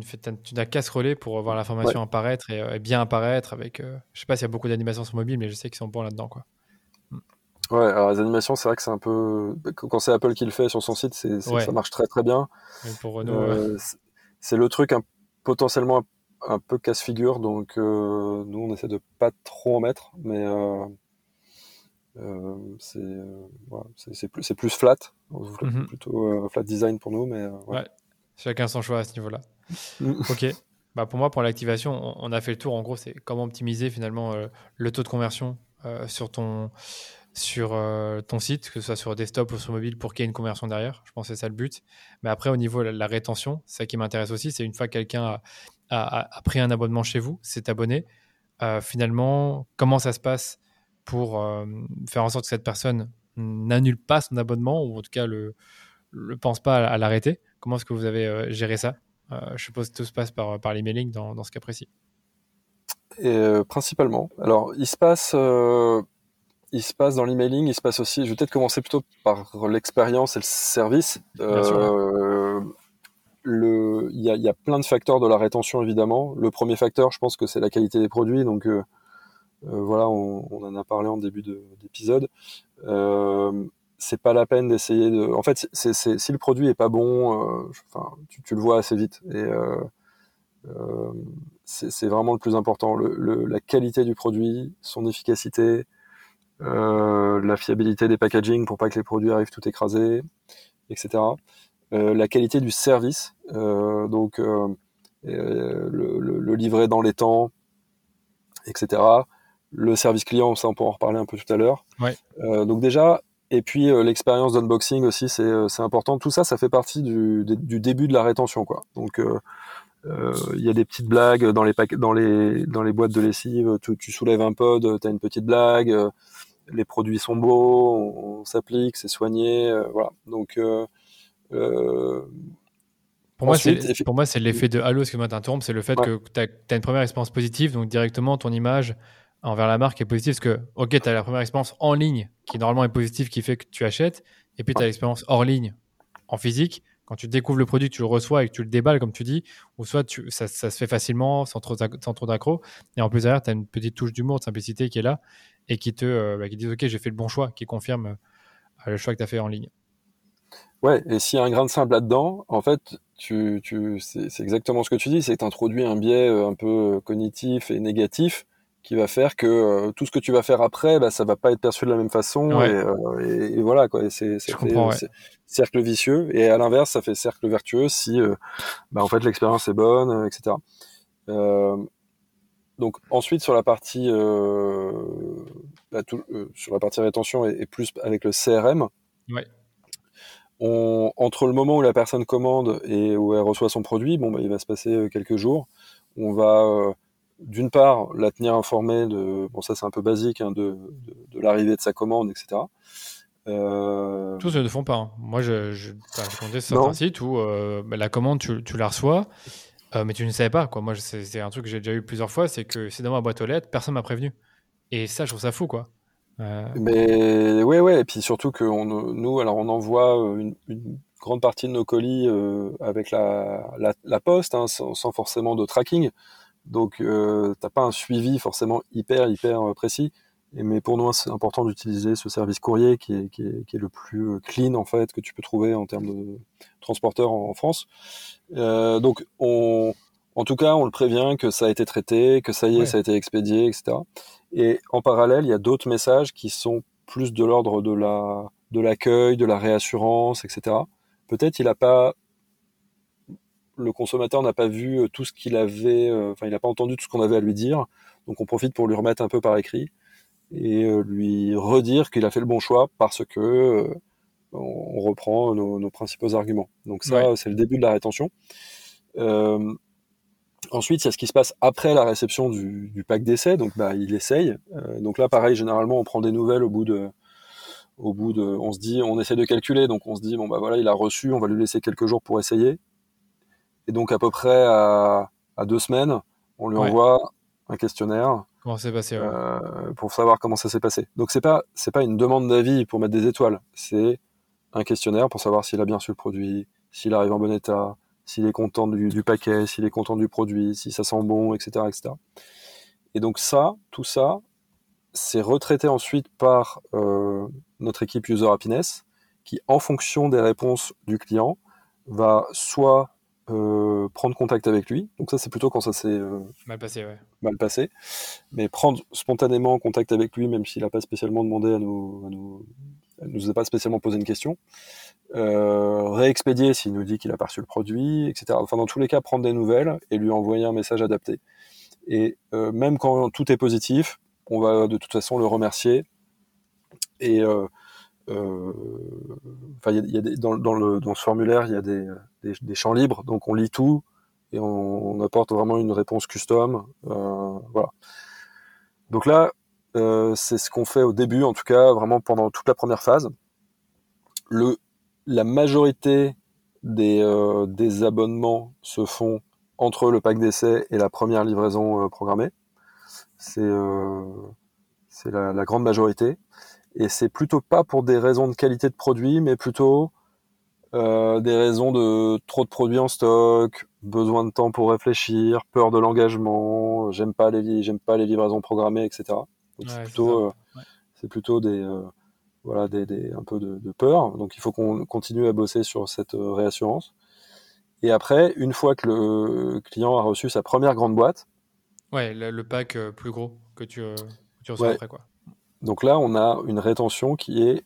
n'as qu'à scroller pour voir l'information apparaître et, bien apparaître. Avec, je sais pas s'il y a beaucoup d'animations sur mobile, mais je sais qu'ils sont bons là-dedans, quoi. Ouais, alors les animations, c'est vrai que c'est un peu. Quand c'est Apple qui le fait sur son site, ça marche très très bien. pour euh, c'est le truc un, potentiellement un, peu casse-figure, donc euh, nous on essaie de pas trop en mettre, mais euh, euh c'est, c'est, plus, plus flat, mm-hmm. plutôt flat design pour nous, mais ouais. Chacun son choix à ce niveau-là. Mm. ok. Bah pour moi, pour l'activation, on, a fait le tour. En gros, c'est comment optimiser finalement le taux de conversion sur ton sur euh, ton site, que ce soit sur desktop ou sur mobile, pour qu'il y ait une conversion derrière. Je pense que c'est ça le but. Mais après, au niveau de la, rétention, ça qui m'intéresse aussi, c'est une fois que quelqu'un a, pris un abonnement chez vous, s'est abonné, euh, finalement, comment ça se passe pour euh, faire en sorte que cette personne n'annule pas son abonnement ou en tout cas le, le pense pas à, l'arrêter? Comment est-ce que vous avez géré ça? Je suppose que tout se passe par, par l'emailing dans, dans ce cas précis. Principalement. Alors, il se passe il se passe dans l'emailing, il se passe aussi. Je vais peut-être commencer plutôt par l'expérience et le service. Euh, le, il y, a, il y, a, plein de facteurs de la rétention évidemment. Le premier facteur, je pense que c'est la qualité des produits. Donc euh, euh, voilà, on, on, en a parlé en début d'épisode. Euh, c'est pas la peine d'essayer de. En fait, c'est, c'est, si le produit est pas bon, euh, enfin, tu, tu, le vois assez vite. Et euh, c'est, vraiment le plus important. Le, le, la qualité du produit, son efficacité, euh, la fiabilité des packaging pour pas que les produits arrivent tout écrasés, etc. Euh, la qualité du service, euh, donc euh, le, le, le, livret dans les temps, etc. Le service client, ça on pourra en reparler un peu tout à l'heure. Ouais. donc déjà, et puis l'expérience d'unboxing aussi, c'est important. Tout ça, ça fait partie du, du, début de la rétention, quoi. Donc il y a des petites blagues dans les, dans les, dans les boîtes de lessive. Tu, tu soulèves un pod, tu as une petite blague les produits sont beaux, on, s'applique, c'est soigné, euh, voilà. Donc euh, euh, pour, moi, pour moi, c'est l'effet de halo, excuse-moi t'interrompre, c'est le fait que tu as, une première expérience positive, donc directement ton image envers la marque est positive, parce que, ok, tu as la première expérience en ligne, qui normalement est positive, qui fait que tu achètes, et puis tu as l'expérience hors ligne, en physique, quand tu découvres le produit, tu le reçois et que tu le déballes, comme tu dis, ou soit tu, ça, ça, se fait facilement, sans trop, sans trop d'accro, et en plus derrière, tu as une petite touche d'humour, de simplicité qui est là, et qui te euh, bah, qui disent ok j'ai fait le bon choix, qui confirme euh, le choix que tu as fait en ligne. Ouais, et s'il y a un grain de sable là-dedans, en fait, tu, tu, c'est exactement ce que tu dis, c'est que tu introduis un biais euh, un peu cognitif et négatif qui va faire que tout ce que tu vas faire après, bah, ça va pas être perçu de la même façon. Ouais. Et, et, voilà, quoi. C'est ouais. cercle vicieux. Et à l'inverse, ça fait cercle vertueux si, bah, en fait, l'expérience est bonne, etc. Donc ensuite sur la partie euh, bah, tout, euh, sur la partie rétention et, et, plus avec le CRM. Ouais. On, entre le moment où la personne commande et où elle reçoit son produit, bon bah, il va se passer euh, quelques jours. On va euh, d'une part la tenir informée de bon ça c'est un peu basique hein, de, de, de l'arrivée de sa commande etc. Tous ne le font pas. Hein. Moi, je, je, sur certains sites où bah, la commande, tu, tu la reçois, euh, mais tu ne savais pas, quoi. Moi, c'est un truc que j'ai déjà eu plusieurs fois, c'est que c'est dans ma boîte aux lettres, personne m'a prévenu. Et ça, je trouve ça fou, quoi. Euh... Mais ouais, ouais, et puis surtout que nous, alors on envoie euh, une, grande partie de nos colis avec la, la, poste, hein, sans, sans, forcément de tracking. Donc, t'as pas un suivi forcément hyper, hyper précis. Et, mais pour nous, c'est important d'utiliser ce service courrier qui est, qui, est, qui est, le plus clean en fait que tu peux trouver en termes de transporteur en, en France. Euh, donc, on, en tout cas, on le prévient que ça a été traité, que ça y est, ouais. ça a été expédié, etc. Et en parallèle, il y a d'autres messages qui sont plus de l'ordre de la de l'accueil, de la réassurance, etc. Peut-être il n'a pas le consommateur n'a pas vu euh, tout ce qu'il avait, euh, enfin il n'a pas entendu tout ce qu'on avait à lui dire, donc on profite pour lui remettre un peu par écrit et euh, lui redire qu'il a fait le bon choix parce que euh, on reprend nos, nos, principaux arguments. Donc ça, ouais. c'est le début de la rétention. Euh, ensuite, il y a ce qui se passe après la réception du, du pack d'essai. Donc, bah, il essaye. Euh, donc là, pareil, généralement, on prend des nouvelles au bout de, au bout de, on se dit, on essaie de calculer. Donc, on se dit, bon bah voilà, il a reçu, on va lui laisser quelques jours pour essayer. Et donc, à peu près à, à deux semaines, on lui ouais. envoie un questionnaire. Comment passé ouais. euh, Pour savoir comment ça s'est passé. Donc, c'est pas, c'est pas une demande d'avis pour mettre des étoiles. C'est un questionnaire pour savoir s'il a bien reçu le produit, s'il arrive en bon état, s'il est content du, du paquet, s'il est content du produit, si ça sent bon, etc., etc. Et donc ça, tout ça, c'est retraité ensuite par euh, notre équipe User Happiness, qui, en fonction des réponses du client, va soit euh, prendre contact avec lui. Donc ça, c'est plutôt quand ça s'est euh, mal passé, ouais. mal passé. Mais prendre spontanément contact avec lui, même s'il n'a pas spécialement demandé à nous, à nous, elle nous a pas spécialement posé une question. Euh, réexpédier s'il nous dit qu'il a pas reçu le produit, etc. Enfin, dans tous les cas, prendre des nouvelles et lui envoyer un message adapté. Et euh, même quand tout est positif, on va de toute façon le remercier. Et euh enfin, il y a, y a des, dans, dans, le, dans ce formulaire, il y a des, des, champs libres, donc on lit tout et on, on apporte vraiment une réponse custom. Euh, voilà. Donc là, euh, c'est ce qu'on fait au début, en tout cas, vraiment pendant toute la première phase. Le, la majorité des, des abonnements se font entre le pack d'essai et la première livraison programmée. C'est c'est la, la, grande majorité. Et c'est plutôt pas pour des raisons de qualité de produit, mais plutôt euh, des raisons de trop de produits en stock, besoin de temps pour réfléchir, peur de l'engagement, j'aime pas les j'aime pas les livraisons programmées, etc. c'est plutôt euh, c'est plutôt des euh, voilà des, des, un peu de, de, peur. Donc il faut qu'on continue à bosser sur cette réassurance. Et après, une fois que le client a reçu sa première grande boîte, ouais, le, pack plus gros que tu, tu reçois après quoi. Donc là, on a une rétention qui est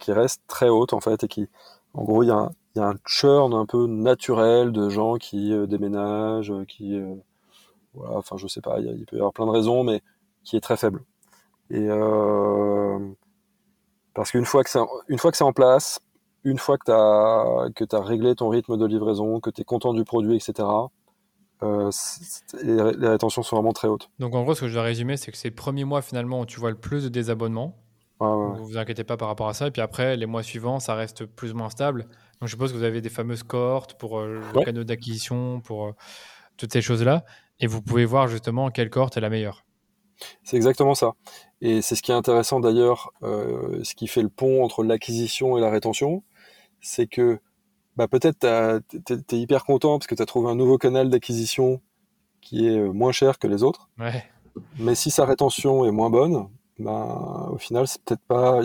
qui reste très haute en fait et qui en gros, il y, a un, churn un peu naturel de gens qui euh, déménagent, euh, qui, euh, voilà, enfin, je sais pas, il, peut y avoir plein de raisons, mais qui est très faible. Et parce qu'une fois que c'est, une fois que c'est en place, une fois que tu as réglé ton rythme de livraison, que tu es content du produit, etc. les, les, rétentions sont vraiment très hautes. Donc en gros, ce que je dois résumer, c'est que c'est le premier mois finalement où tu vois le plus de désabonnements vous vous inquiétez pas par rapport à ça. Et puis après, les mois suivants, ça reste plus ou moins stable. Donc je suppose que vous avez des fameuses cohortes pour euh, le canot d'acquisition, pour euh, toutes ces choses-là. Et vous pouvez voir justement quelle cohorte est la meilleure. C'est exactement ça. Et c'est ce qui est intéressant d'ailleurs, euh, ce qui fait le pont entre l'acquisition et la rétention, c'est que bah, peut-être tu es, hyper content parce que tu as trouvé un nouveau canal d'acquisition qui est moins cher que les autres. Ouais. Mais si sa rétention est moins bonne, ben, au final, c'est peut-être pas,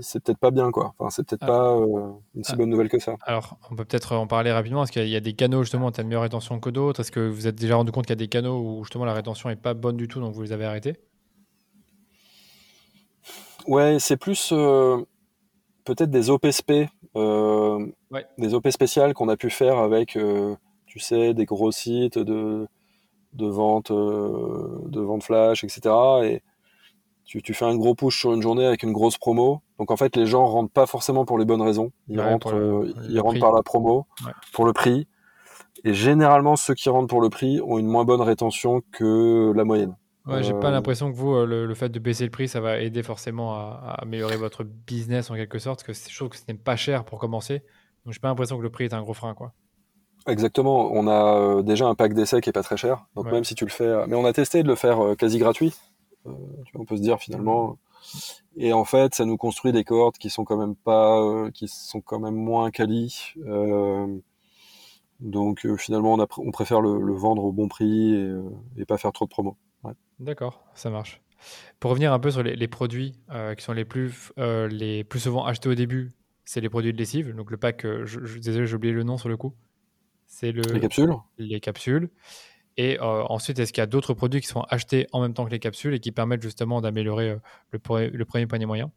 c'est peut-être pas bien, quoi. Enfin, c'est peut-être ah. pas euh, une si ah. bonne nouvelle que ça. Alors, on peut peut-être en parler rapidement. Est-ce qu'il y, a des canaux, justement, où tu as une meilleure rétention que d'autres? Est-ce que vous êtes déjà rendu compte qu'il y a des canaux où, justement, la rétention est pas bonne du tout, donc vous les avez arrêtés? Ouais, c'est plus euh, peut-être des OPSP, euh, des OP spéciales qu'on a pu faire avec, tu sais, des gros sites de, de vente, de vente flash, etc. Et tu, fais un gros push sur une journée avec une grosse promo. Donc en fait, les gens rentrent pas forcément pour les bonnes raisons. Ils rentrent, euh, ils rentrent par la promo, pour le prix. Et généralement, ceux qui rentrent pour le prix ont une moins bonne rétention que la moyenne. Ouais, j'ai pas euh, l'impression que vous, euh, le, fait de baisser le prix, ça va aider forcément à, améliorer votre business en quelque sorte, parce que je trouve que ce n'est pas cher pour commencer. Donc j'ai pas l'impression que le prix est un gros frein, quoi. Exactement. On a déjà un pack d'essai qui est pas très cher. Donc même si tu le fais, mais on a testé de le faire quasi gratuit. Euh, on peut se dire finalement. Et en fait, ça nous construit des cohortes qui sont quand même pas, euh, qui sont quand même moins quali. Euh, donc finalement, on, on préfère le, vendre au bon prix et, pas faire trop de promos. D'accord, ça marche. Pour revenir un peu sur les, produits qui sont les plus, les plus souvent achetés au début, c'est les produits de lessive. Donc le pack, je, désolé, j'ai oublié le nom sur le coup. C'est le, les capsules. Les capsules. Et euh, ensuite, est-ce qu'il y a d'autres produits qui sont achetés en même temps que les capsules et qui permettent justement d'améliorer euh, le, le, premier panier moyen?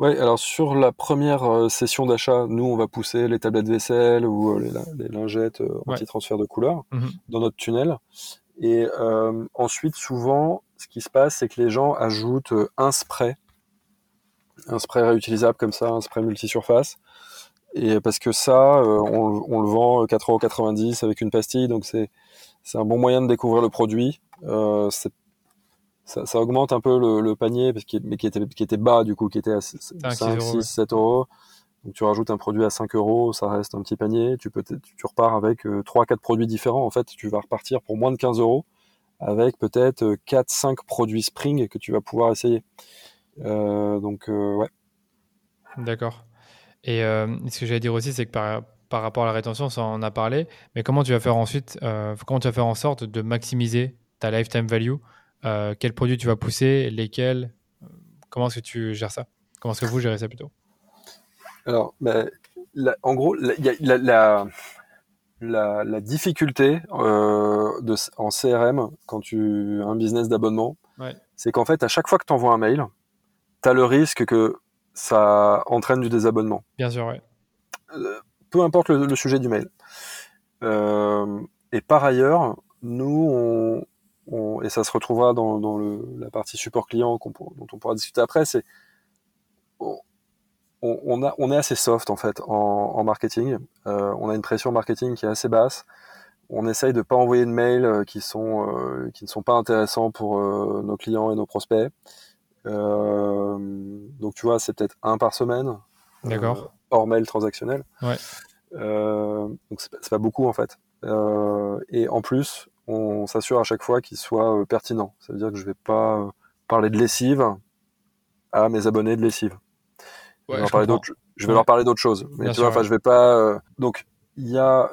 Oui, alors sur la première euh, session d'achat, nous, on va pousser les tablettes vaisselle ou les, lingettes anti-transfert de couleur mhm. dans notre tunnel. Et ensuite, souvent, ce qui se passe, c'est que les gens ajoutent un spray, un spray réutilisable comme ça, un spray multisurface. Et parce que ça, on, on, le vend 4,90€ avec une pastille, donc c'est c'est un bon moyen de découvrir le produit. Euh, ça, ça, augmente un peu le, le panier, parce mais qui était, qui était bas du coup, qui était à 5, 6, 7 euros. Donc tu rajoutes un produit à 5 euros, ça reste un petit panier. Tu, peux tu, repars avec euh, 3-4 produits différents. En fait, tu vas repartir pour moins de 15 euros avec peut-être 4-5 euh, produits Spring que tu vas pouvoir essayer. Euh, donc, euh, ouais. D'accord. Et euh, ce que j'allais dire aussi, c'est que par, rapport à la rétention, ça en a parlé, mais comment tu vas faire ensuite, euh, comment tu vas faire en sorte de maximiser ta lifetime value? Euh, Quels produits tu vas pousser? Lesquels? Euh, Comment est-ce que tu gères ça? Comment est-ce que vous gérez ça plutôt? Alors, ben, en gros, il y a la, la, difficulté de, en CRM, quand tu as un business d'abonnement, c'est qu'en fait, à chaque fois que tu envoies un mail, tu as le risque que ça entraîne du désabonnement. Bien sûr, oui peu importe le, sujet du mail. Euh, et par ailleurs, nous, on, et ça se retrouvera dans, la partie support client dont on pourra discuter après, c'est on, a, on est assez soft en fait en, marketing. Euh, on a une pression marketing qui est assez basse. On essaye de pas envoyer de mails euh, qui sont qui ne sont pas intéressants pour nos clients et nos prospects. donc tu vois, c'est peut-être un par semaine. D'accord. hors mail transactionnel. Ouais. donc c'est pas beaucoup en fait. et en plus, on s'assure à chaque fois qu'il soit pertinent. Ça veut dire que je vais pas parler de lessive à mes abonnés de lessive. Je, vais leur parler je vais leur parler d'autre chose. Mais tu vois, enfin, je vais pas. Donc, il y a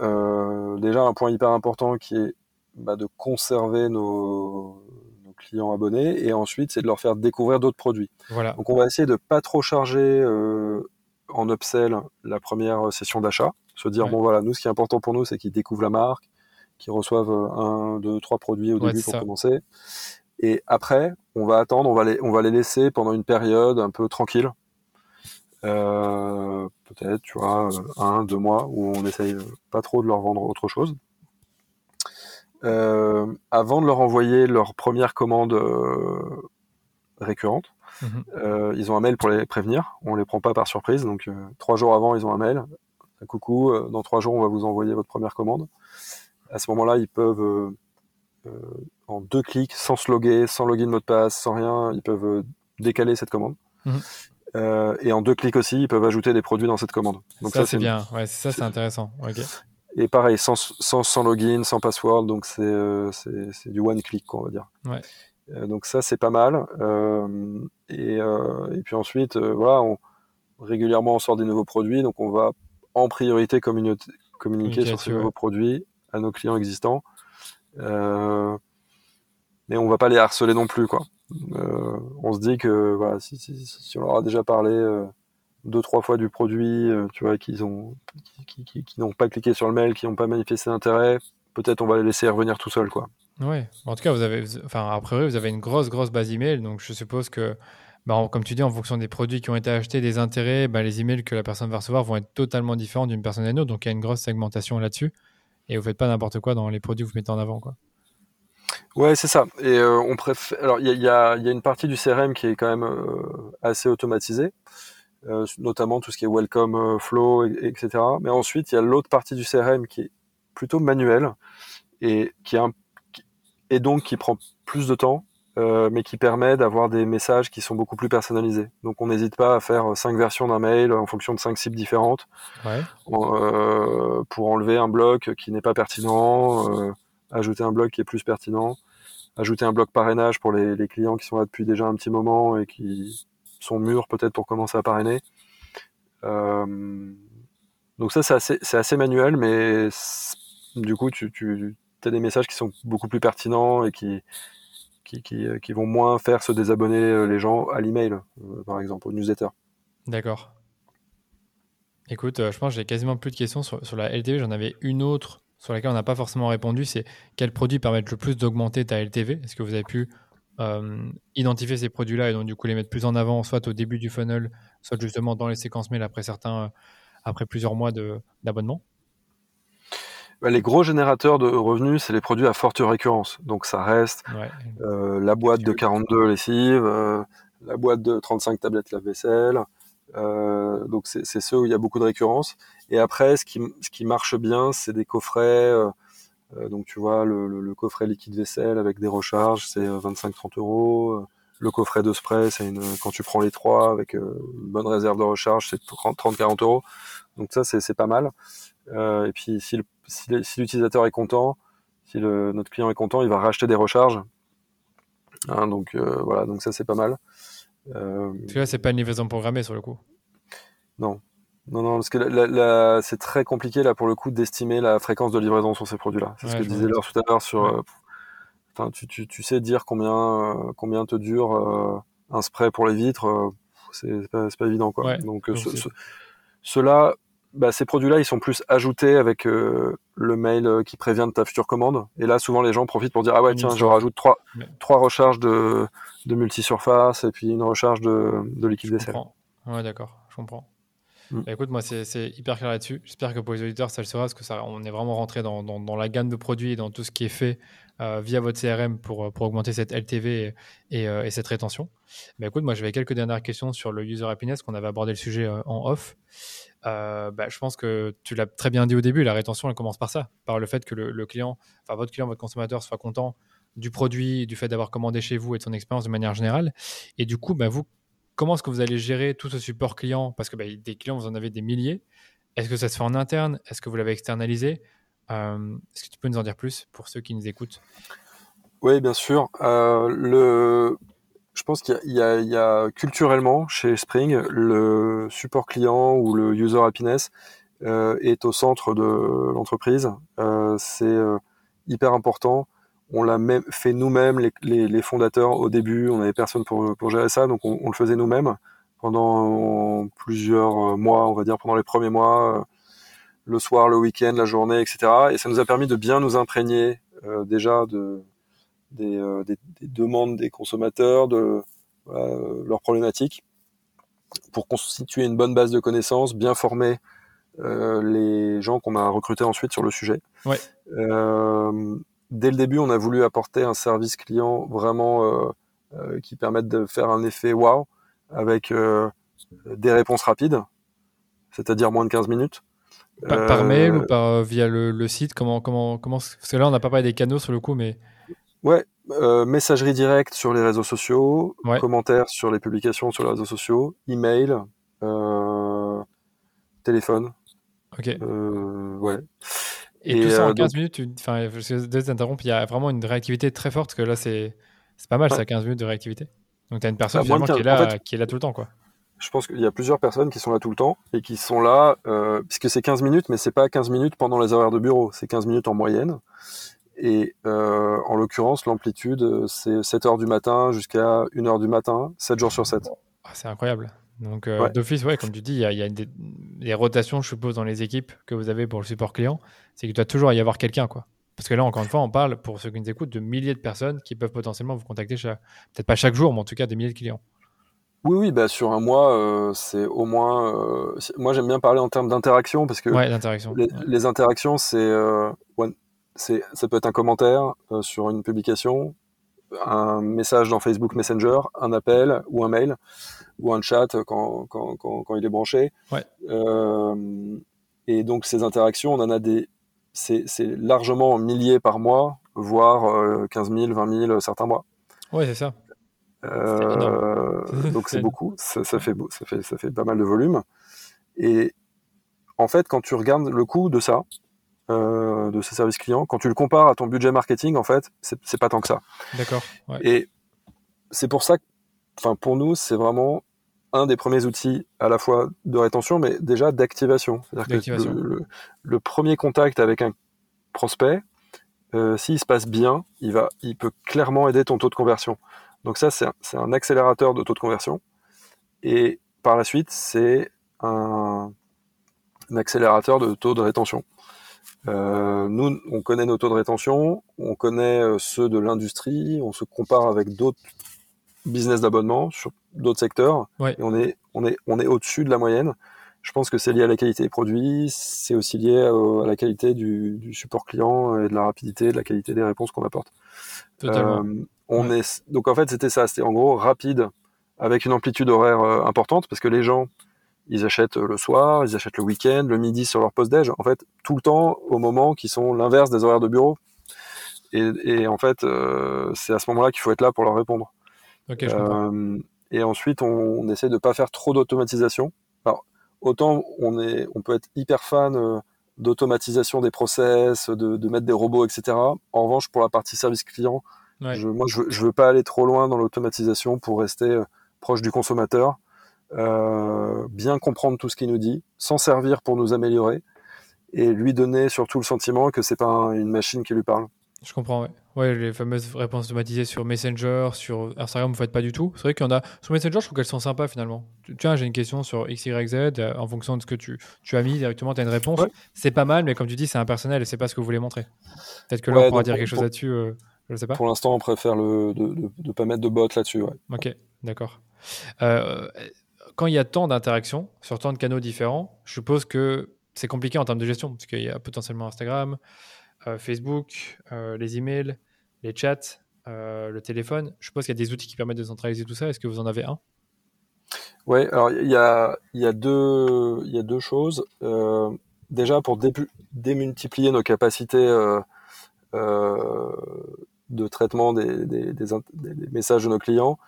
déjà un point hyper important qui est bah, de conserver nos, clients abonnés et ensuite c'est de leur faire découvrir d'autres produits. Voilà. Donc on va essayer de pas trop charger euh, en upsell la première session d'achat, se dire bon voilà nous ce qui est important pour nous c'est qu'ils découvrent la marque, qu'ils reçoivent un, deux, trois produits au début pour commencer et après on va attendre, on va les on va les laisser pendant une période un peu tranquille. Euh, peut-être tu vois un deux mois où on essaye pas trop de leur vendre autre chose euh, avant de leur envoyer leur première commande euh, récurrente. Mhm. Euh, ils ont un mail pour les prévenir. On les prend pas par surprise. Donc trois jours avant, ils ont un mail. Coucou, dans trois jours, on va vous envoyer votre première commande. À ce moment-là, ils peuvent en deux clics, sans se loguer, sans login mot de passe, sans rien, ils peuvent décaler cette commande. Mhm. et en deux clics aussi, ils peuvent ajouter des produits dans cette commande. Donc ça, c'est bien. Ouais, ça, c'est intéressant. Okay. Et pareil, sans, sans, sans, login, sans password, donc c'est euh, du one click, on va dire. Ouais. Euh, donc ça, c'est pas mal. Euh, et, et, puis ensuite, voilà, on, régulièrement, on sort des nouveaux produits, donc on va en priorité communiquer sur ces nouveaux produits à nos clients existants. mais on va pas les harceler non plus, quoi. On se dit que voilà, si, on leur a déjà parlé deux trois fois du produit, euh, tu vois, qu'ils ont, qui, n'ont pas cliqué sur le mail, qui n'ont pas manifesté d'intérêt, peut-être on va les laisser revenir tout seul, quoi. Oui, en tout cas, vous avez, enfin, a priori, vous avez une grosse, grosse base email, donc je suppose que, bah, comme tu dis, en fonction des produits qui ont été achetés, des intérêts, bah, les emails que la personne va recevoir vont être totalement différents d'une personne à une autre, donc il y a une grosse segmentation là-dessus, et vous faites pas n'importe quoi dans les produits que vous mettez en avant, quoi. Ouais, c'est ça. Et euh, on préfère. Alors, il y a, y, a, y a, une partie du CRM qui est quand même euh, assez automatisée. Euh, notamment tout ce qui est welcome euh, flow, etc. Mais ensuite, il y a l'autre partie du CRM qui est plutôt manuelle et qui un, et donc qui prend plus de temps, euh, mais qui permet d'avoir des messages qui sont beaucoup plus personnalisés. Donc on n'hésite pas à faire cinq versions d'un mail en fonction de cinq cibles différentes ouais. euh, pour enlever un bloc qui n'est pas pertinent, euh, ajouter un bloc qui est plus pertinent, ajouter un bloc parrainage pour les, clients qui sont là depuis déjà un petit moment et qui son mur peut-être pour commencer à parrainer. Euh, donc ça, c'est assez, manuel, mais du coup, tu, as des messages qui sont beaucoup plus pertinents et qui vont moins faire se désabonner euh, les gens à l'email, euh, par exemple, au newsletter. D'accord. Écoute, je pense que j'ai quasiment plus de questions sur, sur la LTV. J'en avais une autre sur laquelle on n'a pas forcément répondu. C'est quels produits permettent le plus d'augmenter ta LTV Est-ce que vous avez pu euh, identifier ces produits-là et donc du coup les mettre plus en avant, soit au début du funnel, soit justement dans les séquences mail après certains, euh, après plusieurs mois d'abonnement? Bah, les gros générateurs de revenus, c'est les produits à forte récurrence. Donc ça reste euh, la boîte de 42 lessives, la boîte de 35 tablettes lave-vaisselle. Donc c'est ceux où il y a beaucoup de récurrence. Et après, ce qui, marche bien, c'est des coffrets euh, donc tu vois, le, coffret liquide vaisselle avec des recharges, c'est 25-30 euh, euros. Euh, le coffret de spray, c'est une, quand tu prends les trois avec une bonne réserve de recharge, c'est 30-40 euros. Donc ça, c'est pas mal. et puis si l'utilisateur est content, si notre client est content, il va racheter des recharges. Hein, donc voilà, donc ça c'est pas mal. Euh, Parce que là, c'est pas une livraison programmée sur le coup. Non, non, non, parce que la, la, c'est très compliqué là pour le coup d'estimer la fréquence de livraison sur ces produits-là. C'est ce que disait Laure tout à l'heure sur. Euh, tu, tu, tu, sais dire combien euh, combien te dure euh, un spray pour les vitres, c'est pas, pas, évident quoi. donc, ce, ceux-là, bah, ces produits-là, ils sont plus ajoutés avec le mail qui prévient de ta future commande. Et là, souvent les gens profitent pour dire ah ouais tiens, je rajoute trois trois recharges de de multi-surface et puis une recharge de, de liquide vaisselle. Ouais, d'accord, je comprends. Mm. Bah, écoute, moi, c'est hyper clair là-dessus. J'espère que pour les auditeurs, ça le sera, parce que on est vraiment rentré dans, la gamme de produits et dans tout ce qui est fait euh, via votre CRM pour, pour augmenter cette LTV et, euh, et, cette rétention. Bah, écoute, moi, j'avais quelques dernières questions sur le user happiness, qu'on avait abordé le sujet euh, en off. Bah, je pense que tu l'as très bien dit au début, la rétention, elle commence par ça, par le fait que le, client, enfin, votre client, votre consommateur soit content du produit, du fait d'avoir commandé chez vous et de son expérience de manière générale. Et du coup, vous, comment est-ce que vous allez gérer tout ce support client? Parce que bah, des clients, vous en avez des milliers. Est-ce que ça se fait en interne? Est-ce que vous l'avez externalisé? Est-ce que tu peux nous en dire plus pour ceux qui nous écoutent? Oui, bien sûr. le... Je pense qu'il y, y, a culturellement chez Spring le support client ou le user happiness est au centre de l'entreprise. C'est hyper important on l'a même fait nous-mêmes, les, fondateurs au début, on n'avait personne pour, pour, gérer ça, donc on, le faisait nous-mêmes pendant plusieurs mois, on va dire pendant les premiers mois, euh, le soir, le week-end, la journée, etc. Et ça nous a permis de bien nous imprégner euh, déjà de, euh, des, demandes des consommateurs, de leurs problématiques, pour constituer une bonne base de connaissances, bien former les gens qu'on a recrutés ensuite sur le sujet. Ouais dès le début, on a voulu apporter un service client vraiment euh, euh, qui permette de faire un effet wow avec euh, des réponses rapides, c'est-à-dire moins de 15 minutes. Par, mail ou par, via le, site comment, comment, comment, Parce que là, on n'a pas parlé des canaux sur le coup, mais. Ouais, messagerie directe sur les réseaux sociaux, commentaires sur les publications sur les réseaux sociaux, email, téléphone. Ok. ouais. Et, tout ça en 15 euh, minutes, enfin, je t'interrompre, il y a vraiment une réactivité très forte, que là, c'est pas mal, ça, 15 minutes de réactivité. Donc, tu as une personne bah, qui, est là, qui est là tout le temps, quoi. Je pense qu'il y a plusieurs personnes qui sont là tout le temps et qui sont là, euh, puisque c'est 15 minutes, mais c'est pas 15 minutes pendant les horaires de bureau, c'est 15 minutes en moyenne. Et euh, en l'occurrence, l'amplitude, c'est 7 heures du matin jusqu'à 1 heure du matin, 7 jours sur 7. Ah, c'est incroyable. Donc, euh, d'office, ouais, comme tu dis, il y a, des, rotations, je suppose, dans les équipes que vous avez pour le support client. C'est qu'il doit toujours y avoir quelqu'un, quoi. Parce que là, encore une fois, on parle, pour ceux qui nous écoutent, de milliers de personnes qui peuvent potentiellement vous contacter, peut-être pas chaque jour, mais en tout cas des milliers de clients. Oui, oui, bah sur un mois, euh, c'est au moins. Euh, moi, j'aime bien parler en termes d'interaction parce que ouais, les, les, interactions, c'est, c'est, ça peut être un commentaire sur une publication, un message dans Facebook Messenger, un appel ou un mail ou un chat quand, quand, quand, il est branché. Euh, et donc ces interactions, on en a des, c'est largement milliers par mois, voire 15 000, 20 000 certains mois. Oui, c'est ça. Euh, donc c'est beaucoup, ça, ça, fait, ça, fait, ça fait pas mal de volume. Et en fait, quand tu regardes le coût de ça, euh, de ces services clients, quand tu le compares à ton budget marketing, en fait, c'est pas tant que ça. D'accord. Et c'est pour ça que, enfin, pour nous, c'est vraiment un des premiers outils à la fois de rétention, mais déjà d'activation. C'est-à-dire que le, premier contact avec un prospect, euh, s'il se passe bien, il, va, il peut clairement aider ton taux de conversion. Donc ça, c'est un, un, accélérateur de taux de conversion. Et par la suite, c'est un, un, accélérateur de taux de rétention. Euh, nous, on connaît nos taux de rétention, on connaît euh, ceux de l'industrie, on se compare avec d'autres business d'abonnement sur d'autres secteurs. Et on est, on est, on est au-dessus de la moyenne. Je pense que c'est lié à la qualité des produits, c'est aussi lié à, la qualité du, du, support client et de la rapidité, de la qualité des réponses qu'on apporte. Euh, on est, donc en fait, c'était ça. C'était en gros rapide avec une amplitude horaire euh, importante parce que les gens, ils achètent le soir, ils achètent le week-end, le midi sur leur post-déj. En fait, tout le temps au moment qui sont l'inverse des horaires de bureau. Et, et en fait, euh, c'est à ce moment-là qu'il faut être là pour leur répondre. Euh, et ensuite, on, essaie de pas faire trop d'automatisation. Alors, autant on, est, on peut être hyper fan euh, d'automatisation des process, de, de, mettre des robots, etc. En revanche, pour la partie service client, je, moi, je, je veux pas aller trop loin dans l'automatisation pour rester euh, proche du consommateur, euh, bien comprendre tout ce qu'il nous dit, s'en servir pour nous améliorer et lui donner surtout le sentiment que c'est pas une machine qui lui parle. Je comprends, ouais. Ouais, les fameuses réponses automatisées sur Messenger, sur Instagram, vous faites pas du tout. C'est vrai qu'il y en a. Sur Messenger, je trouve qu'elles sont sympas finalement. Tiens, j'ai une question sur XYZ, euh, en fonction de ce que tu, tu as mis, directement, tu as une réponse. C'est pas mal, mais comme tu dis, c'est impersonnel et c'est pas ce que vous voulez montrer. Peut-être que là, on pourra dire quelque chose là-dessus, euh, je sais pas. Pour l'instant, on préfère le, de ne pas mettre de bot là-dessus. Ouais. Ok, d'accord. Euh, quand il y a tant d'interactions sur tant de canaux différents, je suppose que c'est compliqué en termes de gestion, parce qu'il y a potentiellement Instagram. Euh, Facebook, euh, les emails, les chats, euh, le téléphone. Je suppose qu'il y a des outils qui permettent de centraliser tout ça. Est-ce que vous en avez un? Oui, alors il y a, deux, choses. déjà, pour démultiplier nos capacités de traitement des, messages de nos clients,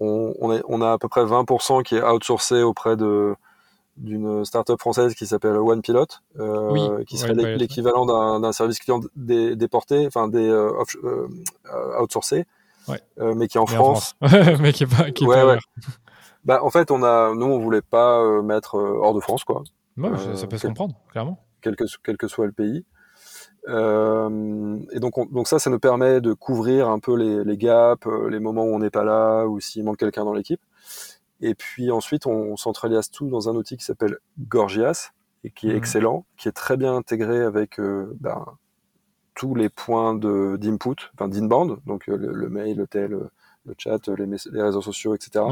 on, on, a à peu près 20% qui est outsourcé auprès de, d'une startup française qui s'appelle OnePilot, euh, qui serait l'équivalent d'un service client déporté, enfin des euh, euh, outsourcés, mais qui est en France, mais qui est pas, qui Bah, en fait, on a, nous, on voulait pas mettre hors de France, quoi. ça peut se comprendre, clairement. Quel que, quel que soit le pays. et donc, donc ça, ça nous permet de couvrir un peu les, les gaps, les moments où on n'est pas là, ou s'il manque quelqu'un dans l'équipe. Et puis ensuite, on centralise tout dans un outil qui s'appelle Gorgias et qui est mmh. excellent, qui est très bien intégré avec euh, ben, tous les points d'input, enfin d'inbound, donc euh, le, mail, le tel, le, chat, les, les, réseaux sociaux, etc.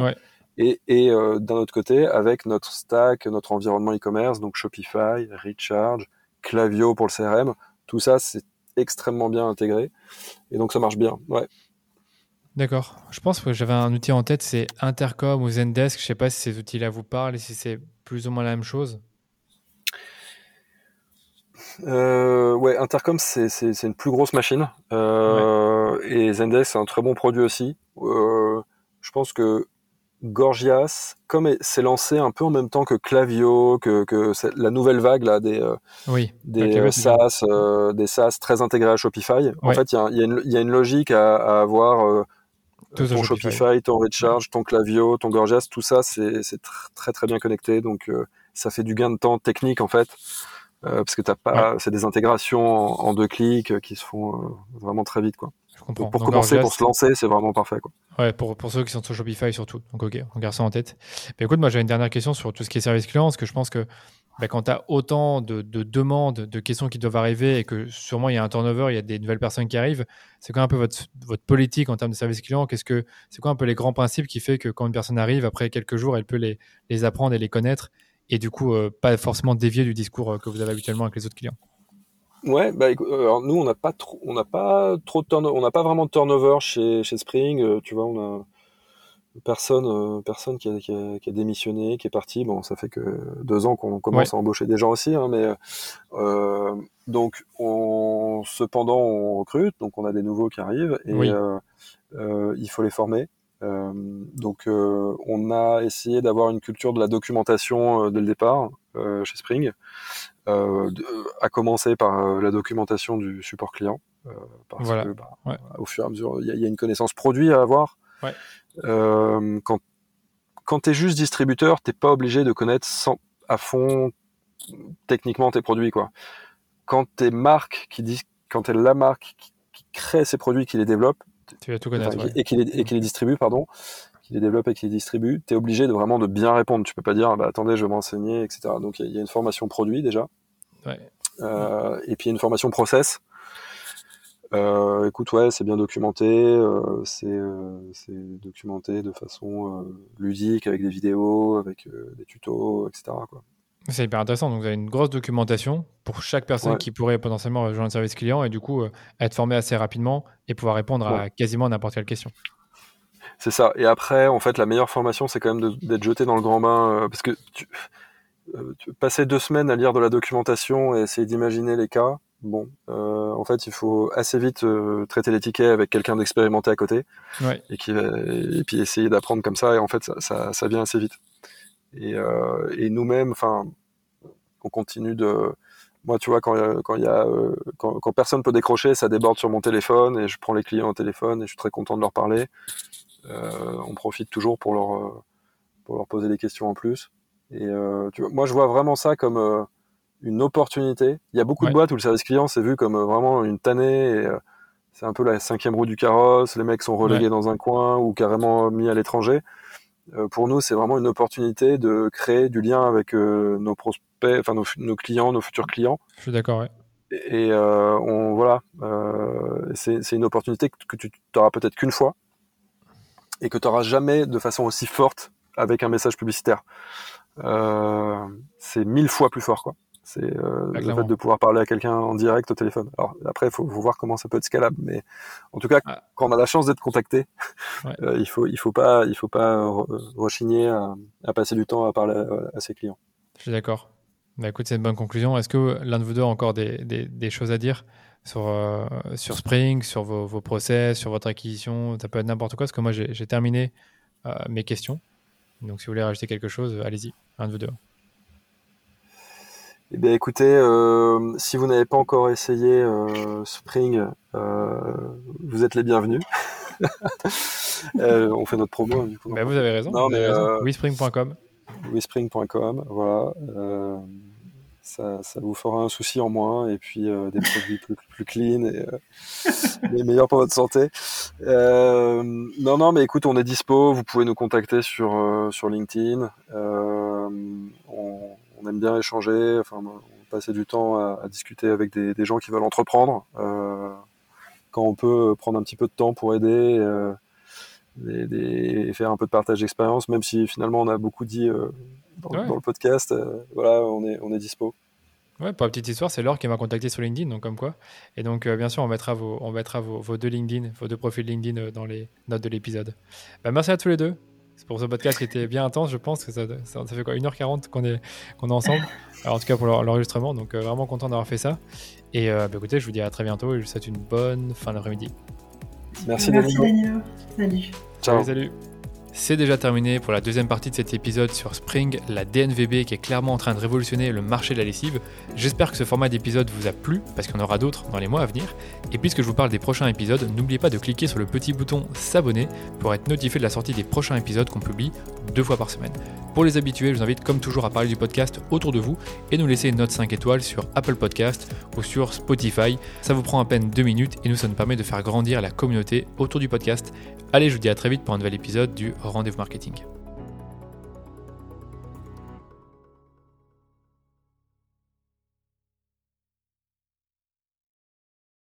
Et, et euh, d'un autre côté, avec notre stack, notre environnement e-commerce, donc Shopify, Recharge, Clavio pour le CRM, tout ça, c'est extrêmement bien intégré. Et donc ça marche bien. Ouais. D'accord. Je pense que j'avais un outil en tête, c'est Intercom ou Zendesk. Je ne sais pas si ces outils-là vous parlent et si c'est plus ou moins la même chose. Euh, ouais, Intercom, c'est une plus grosse machine. Euh, et Zendesk, c'est un très bon produit aussi. Euh, je pense que Gorgias, comme c'est lancé un peu en même temps que Clavio, que, la nouvelle vague là, des, des, SaaS, des SaaS très intégrés à Shopify, en fait, il y, a, une logique à avoir ton Shopify. ton Recharge, ton Clavio, ton Gorgias, tout ça, c'est très très bien connecté. Donc, euh, ça fait du gain de temps technique en fait, euh, parce que t'as pas, c'est des intégrations en, deux clics qui se font euh, vraiment très vite, quoi. pour commencer, pour se lancer, c'est vraiment parfait, quoi. Ouais, pour, pour ceux qui sont sur Shopify surtout. Donc, ok, on garde ça en tête. Mais écoute, moi, j'ai une dernière question sur tout ce qui est service client, parce que je pense que bah, quand tu as autant de, demandes, de questions qui doivent arriver et que sûrement il y a un turnover, il y a des nouvelles personnes qui arrivent, c'est quoi un peu votre, politique en termes de service client Qu'est-ce que c'est quoi un peu les grands principes qui fait que quand une personne arrive après quelques jours, elle peut les, les apprendre et les connaître et du coup euh, pas forcément dévier du discours euh, que vous avez habituellement avec les autres clients? Ouais, bah, alors nous on n'a pas pas pas vraiment de turnover chez, chez Spring. Euh, tu vois, personne, euh, personne qui a, qui, a, démissionné, qui est parti. Bon, ça fait que deux ans qu'on commence à embaucher des gens aussi, hein, mais euh, donc on, cependant on recrute, donc on a des nouveaux qui arrivent et euh, euh, il faut les former. Euh, donc on a essayé d'avoir une culture de la documentation dès le départ chez Spring, à commencer par la documentation du support client, parce que bah, au fur et à mesure il y, y, a une connaissance produit à avoir. Ouais. Euh, quand quand tu es juste distributeur, t'es pas obligé de connaître sans, à fond techniquement tes produits quoi. Quand t'es marque qui dit quand t'es la marque qui, crée ses produits, qui les développe, tu vas tout connaître, et qui les, et qui les distribue pardon, qui les développe et qui les distribue, tu es obligé de vraiment de bien répondre. Tu peux pas dire bah, attendez, je vais m'enseigner, etc. Donc il y, a une formation produit déjà. Ouais. Euh, et puis il y a une formation process euh, écoute, ouais, c'est bien documenté, euh, euh, c'est documenté de façon ludique, avec des vidéos, avec des tutos, etc. C'est hyper intéressant. Donc, vous avez une grosse documentation pour chaque personne qui pourrait potentiellement rejoindre le service client et du coup être formé assez rapidement et pouvoir répondre à quasiment n'importe quelle question. C'est ça. Et après, en fait, la meilleure formation, c'est quand même d'être jeté dans le grand bain parce que tu, passer deux semaines à lire de la documentation et essayer d'imaginer les cas, bon, euh, en fait, il faut assez vite euh, traiter les tickets avec quelqu'un d'expérimenté à côté, et qui et puis essayer d'apprendre comme ça. Et en fait, ça, ça, ça vient assez vite. Et, euh, et nous-mêmes, enfin, on continue de. Moi, tu vois, quand quand il y a euh, quand, quand, personne peut décrocher, ça déborde sur mon téléphone et je prends les clients au téléphone et je suis très content de leur parler. Euh, on profite toujours pour leur pour leur poser des questions en plus. Et tu vois, moi, je vois vraiment ça comme une opportunité. Il y a beaucoup de boîtes où le service client c'est vu comme euh, vraiment une tannée et euh, c'est un peu la cinquième roue du carrosse. Les mecs sont relégués dans un coin ou carrément mis à l'étranger. Euh, pour nous, c'est vraiment une opportunité de créer du lien avec nos prospects, enfin nos, clients, nos futurs clients. Je suis d'accord. Ouais. Et, on voilà, c'est une opportunité que, tu n'auras peut-être qu'une fois et que tu n'auras jamais de façon aussi forte avec un message publicitaire. C'est mille fois plus fort, quoi. C'est euh, le fait de pouvoir parler à quelqu'un en direct au téléphone. Alors après, il faut, voir comment ça peut être scalable, mais en tout cas, ah. quand on a la chance d'être contacté, euh, il faut il faut pas il faut pas rechigner à, passer du temps à parler à, ses clients. Je suis d'accord. Bah, écoute, c'est une bonne conclusion. Est-ce que l'un de vous deux a encore des, des, choses à dire sur, euh, sur Spring, sur vos, vos, process, sur votre acquisition? Ça peut être n'importe quoi, parce que moi, j'ai terminé mes questions. Donc, si vous voulez rajouter quelque chose, allez-y, un de vous deux. Eh bien, écoutez, euh, si vous n'avez pas encore essayé euh, Spring, euh, vous êtes les bienvenus. on fait notre promo. Du coup, bah, vous avez raison. Non, mais, voilà. Ça, ça, vous fera un souci en moins et puis des produits plus, plus clean et, et, meilleurs pour votre santé. non, non, mais écoute, on est dispo. Vous pouvez nous contacter sur, sur LinkedIn. On, on aime bien échanger, enfin, passer du temps à, discuter avec des, gens qui veulent entreprendre. Euh, quand on peut prendre un petit peu de temps pour aider euh, et, faire un peu de partage d'expérience, même si finalement on a beaucoup dit euh, dans, le podcast, voilà, on est, on est dispo. Ouais, pour la petite histoire, c'est Laure qui m'a contacté sur LinkedIn, donc comme quoi. Et donc, bien sûr, on mettra, vos, on mettra vos, deux LinkedIn, vos deux profils LinkedIn dans les notes de l'épisode. Bah, merci à tous les deux. C'est pour ce podcast qui était bien intense, je pense que ça, ça, fait quoi 1h40 qu'on est, qu'on est ensemble? Alors, en tout cas pour l'enregistrement, donc euh, vraiment content d'avoir fait ça. Et euh, bah, écoutez, je vous dis à très bientôt et je vous souhaite une bonne fin d'après-midi. Merci, Merci Danilo. Salut. Ciao. salut. C'est déjà terminé pour la deuxième partie de cet épisode sur Spring, la DNVB qui est clairement en train de révolutionner le marché de la lessive. J'espère que ce format d'épisode vous a plu, parce qu'il y en aura d'autres dans les mois à venir. Et puisque je vous parle des prochains épisodes, n'oubliez pas de cliquer sur le petit bouton s'abonner pour être notifié de la sortie des prochains épisodes qu'on publie deux fois par semaine. Pour les habitués, je vous invite comme toujours à parler du podcast autour de vous et nous laisser une note 5 étoiles sur Apple Podcast ou sur Spotify. Ça vous prend à peine deux minutes et nous ça nous permet de faire grandir la communauté autour du podcast. Allez, je vous dis à très vite pour un nouvel épisode du Rendez-vous Marketing.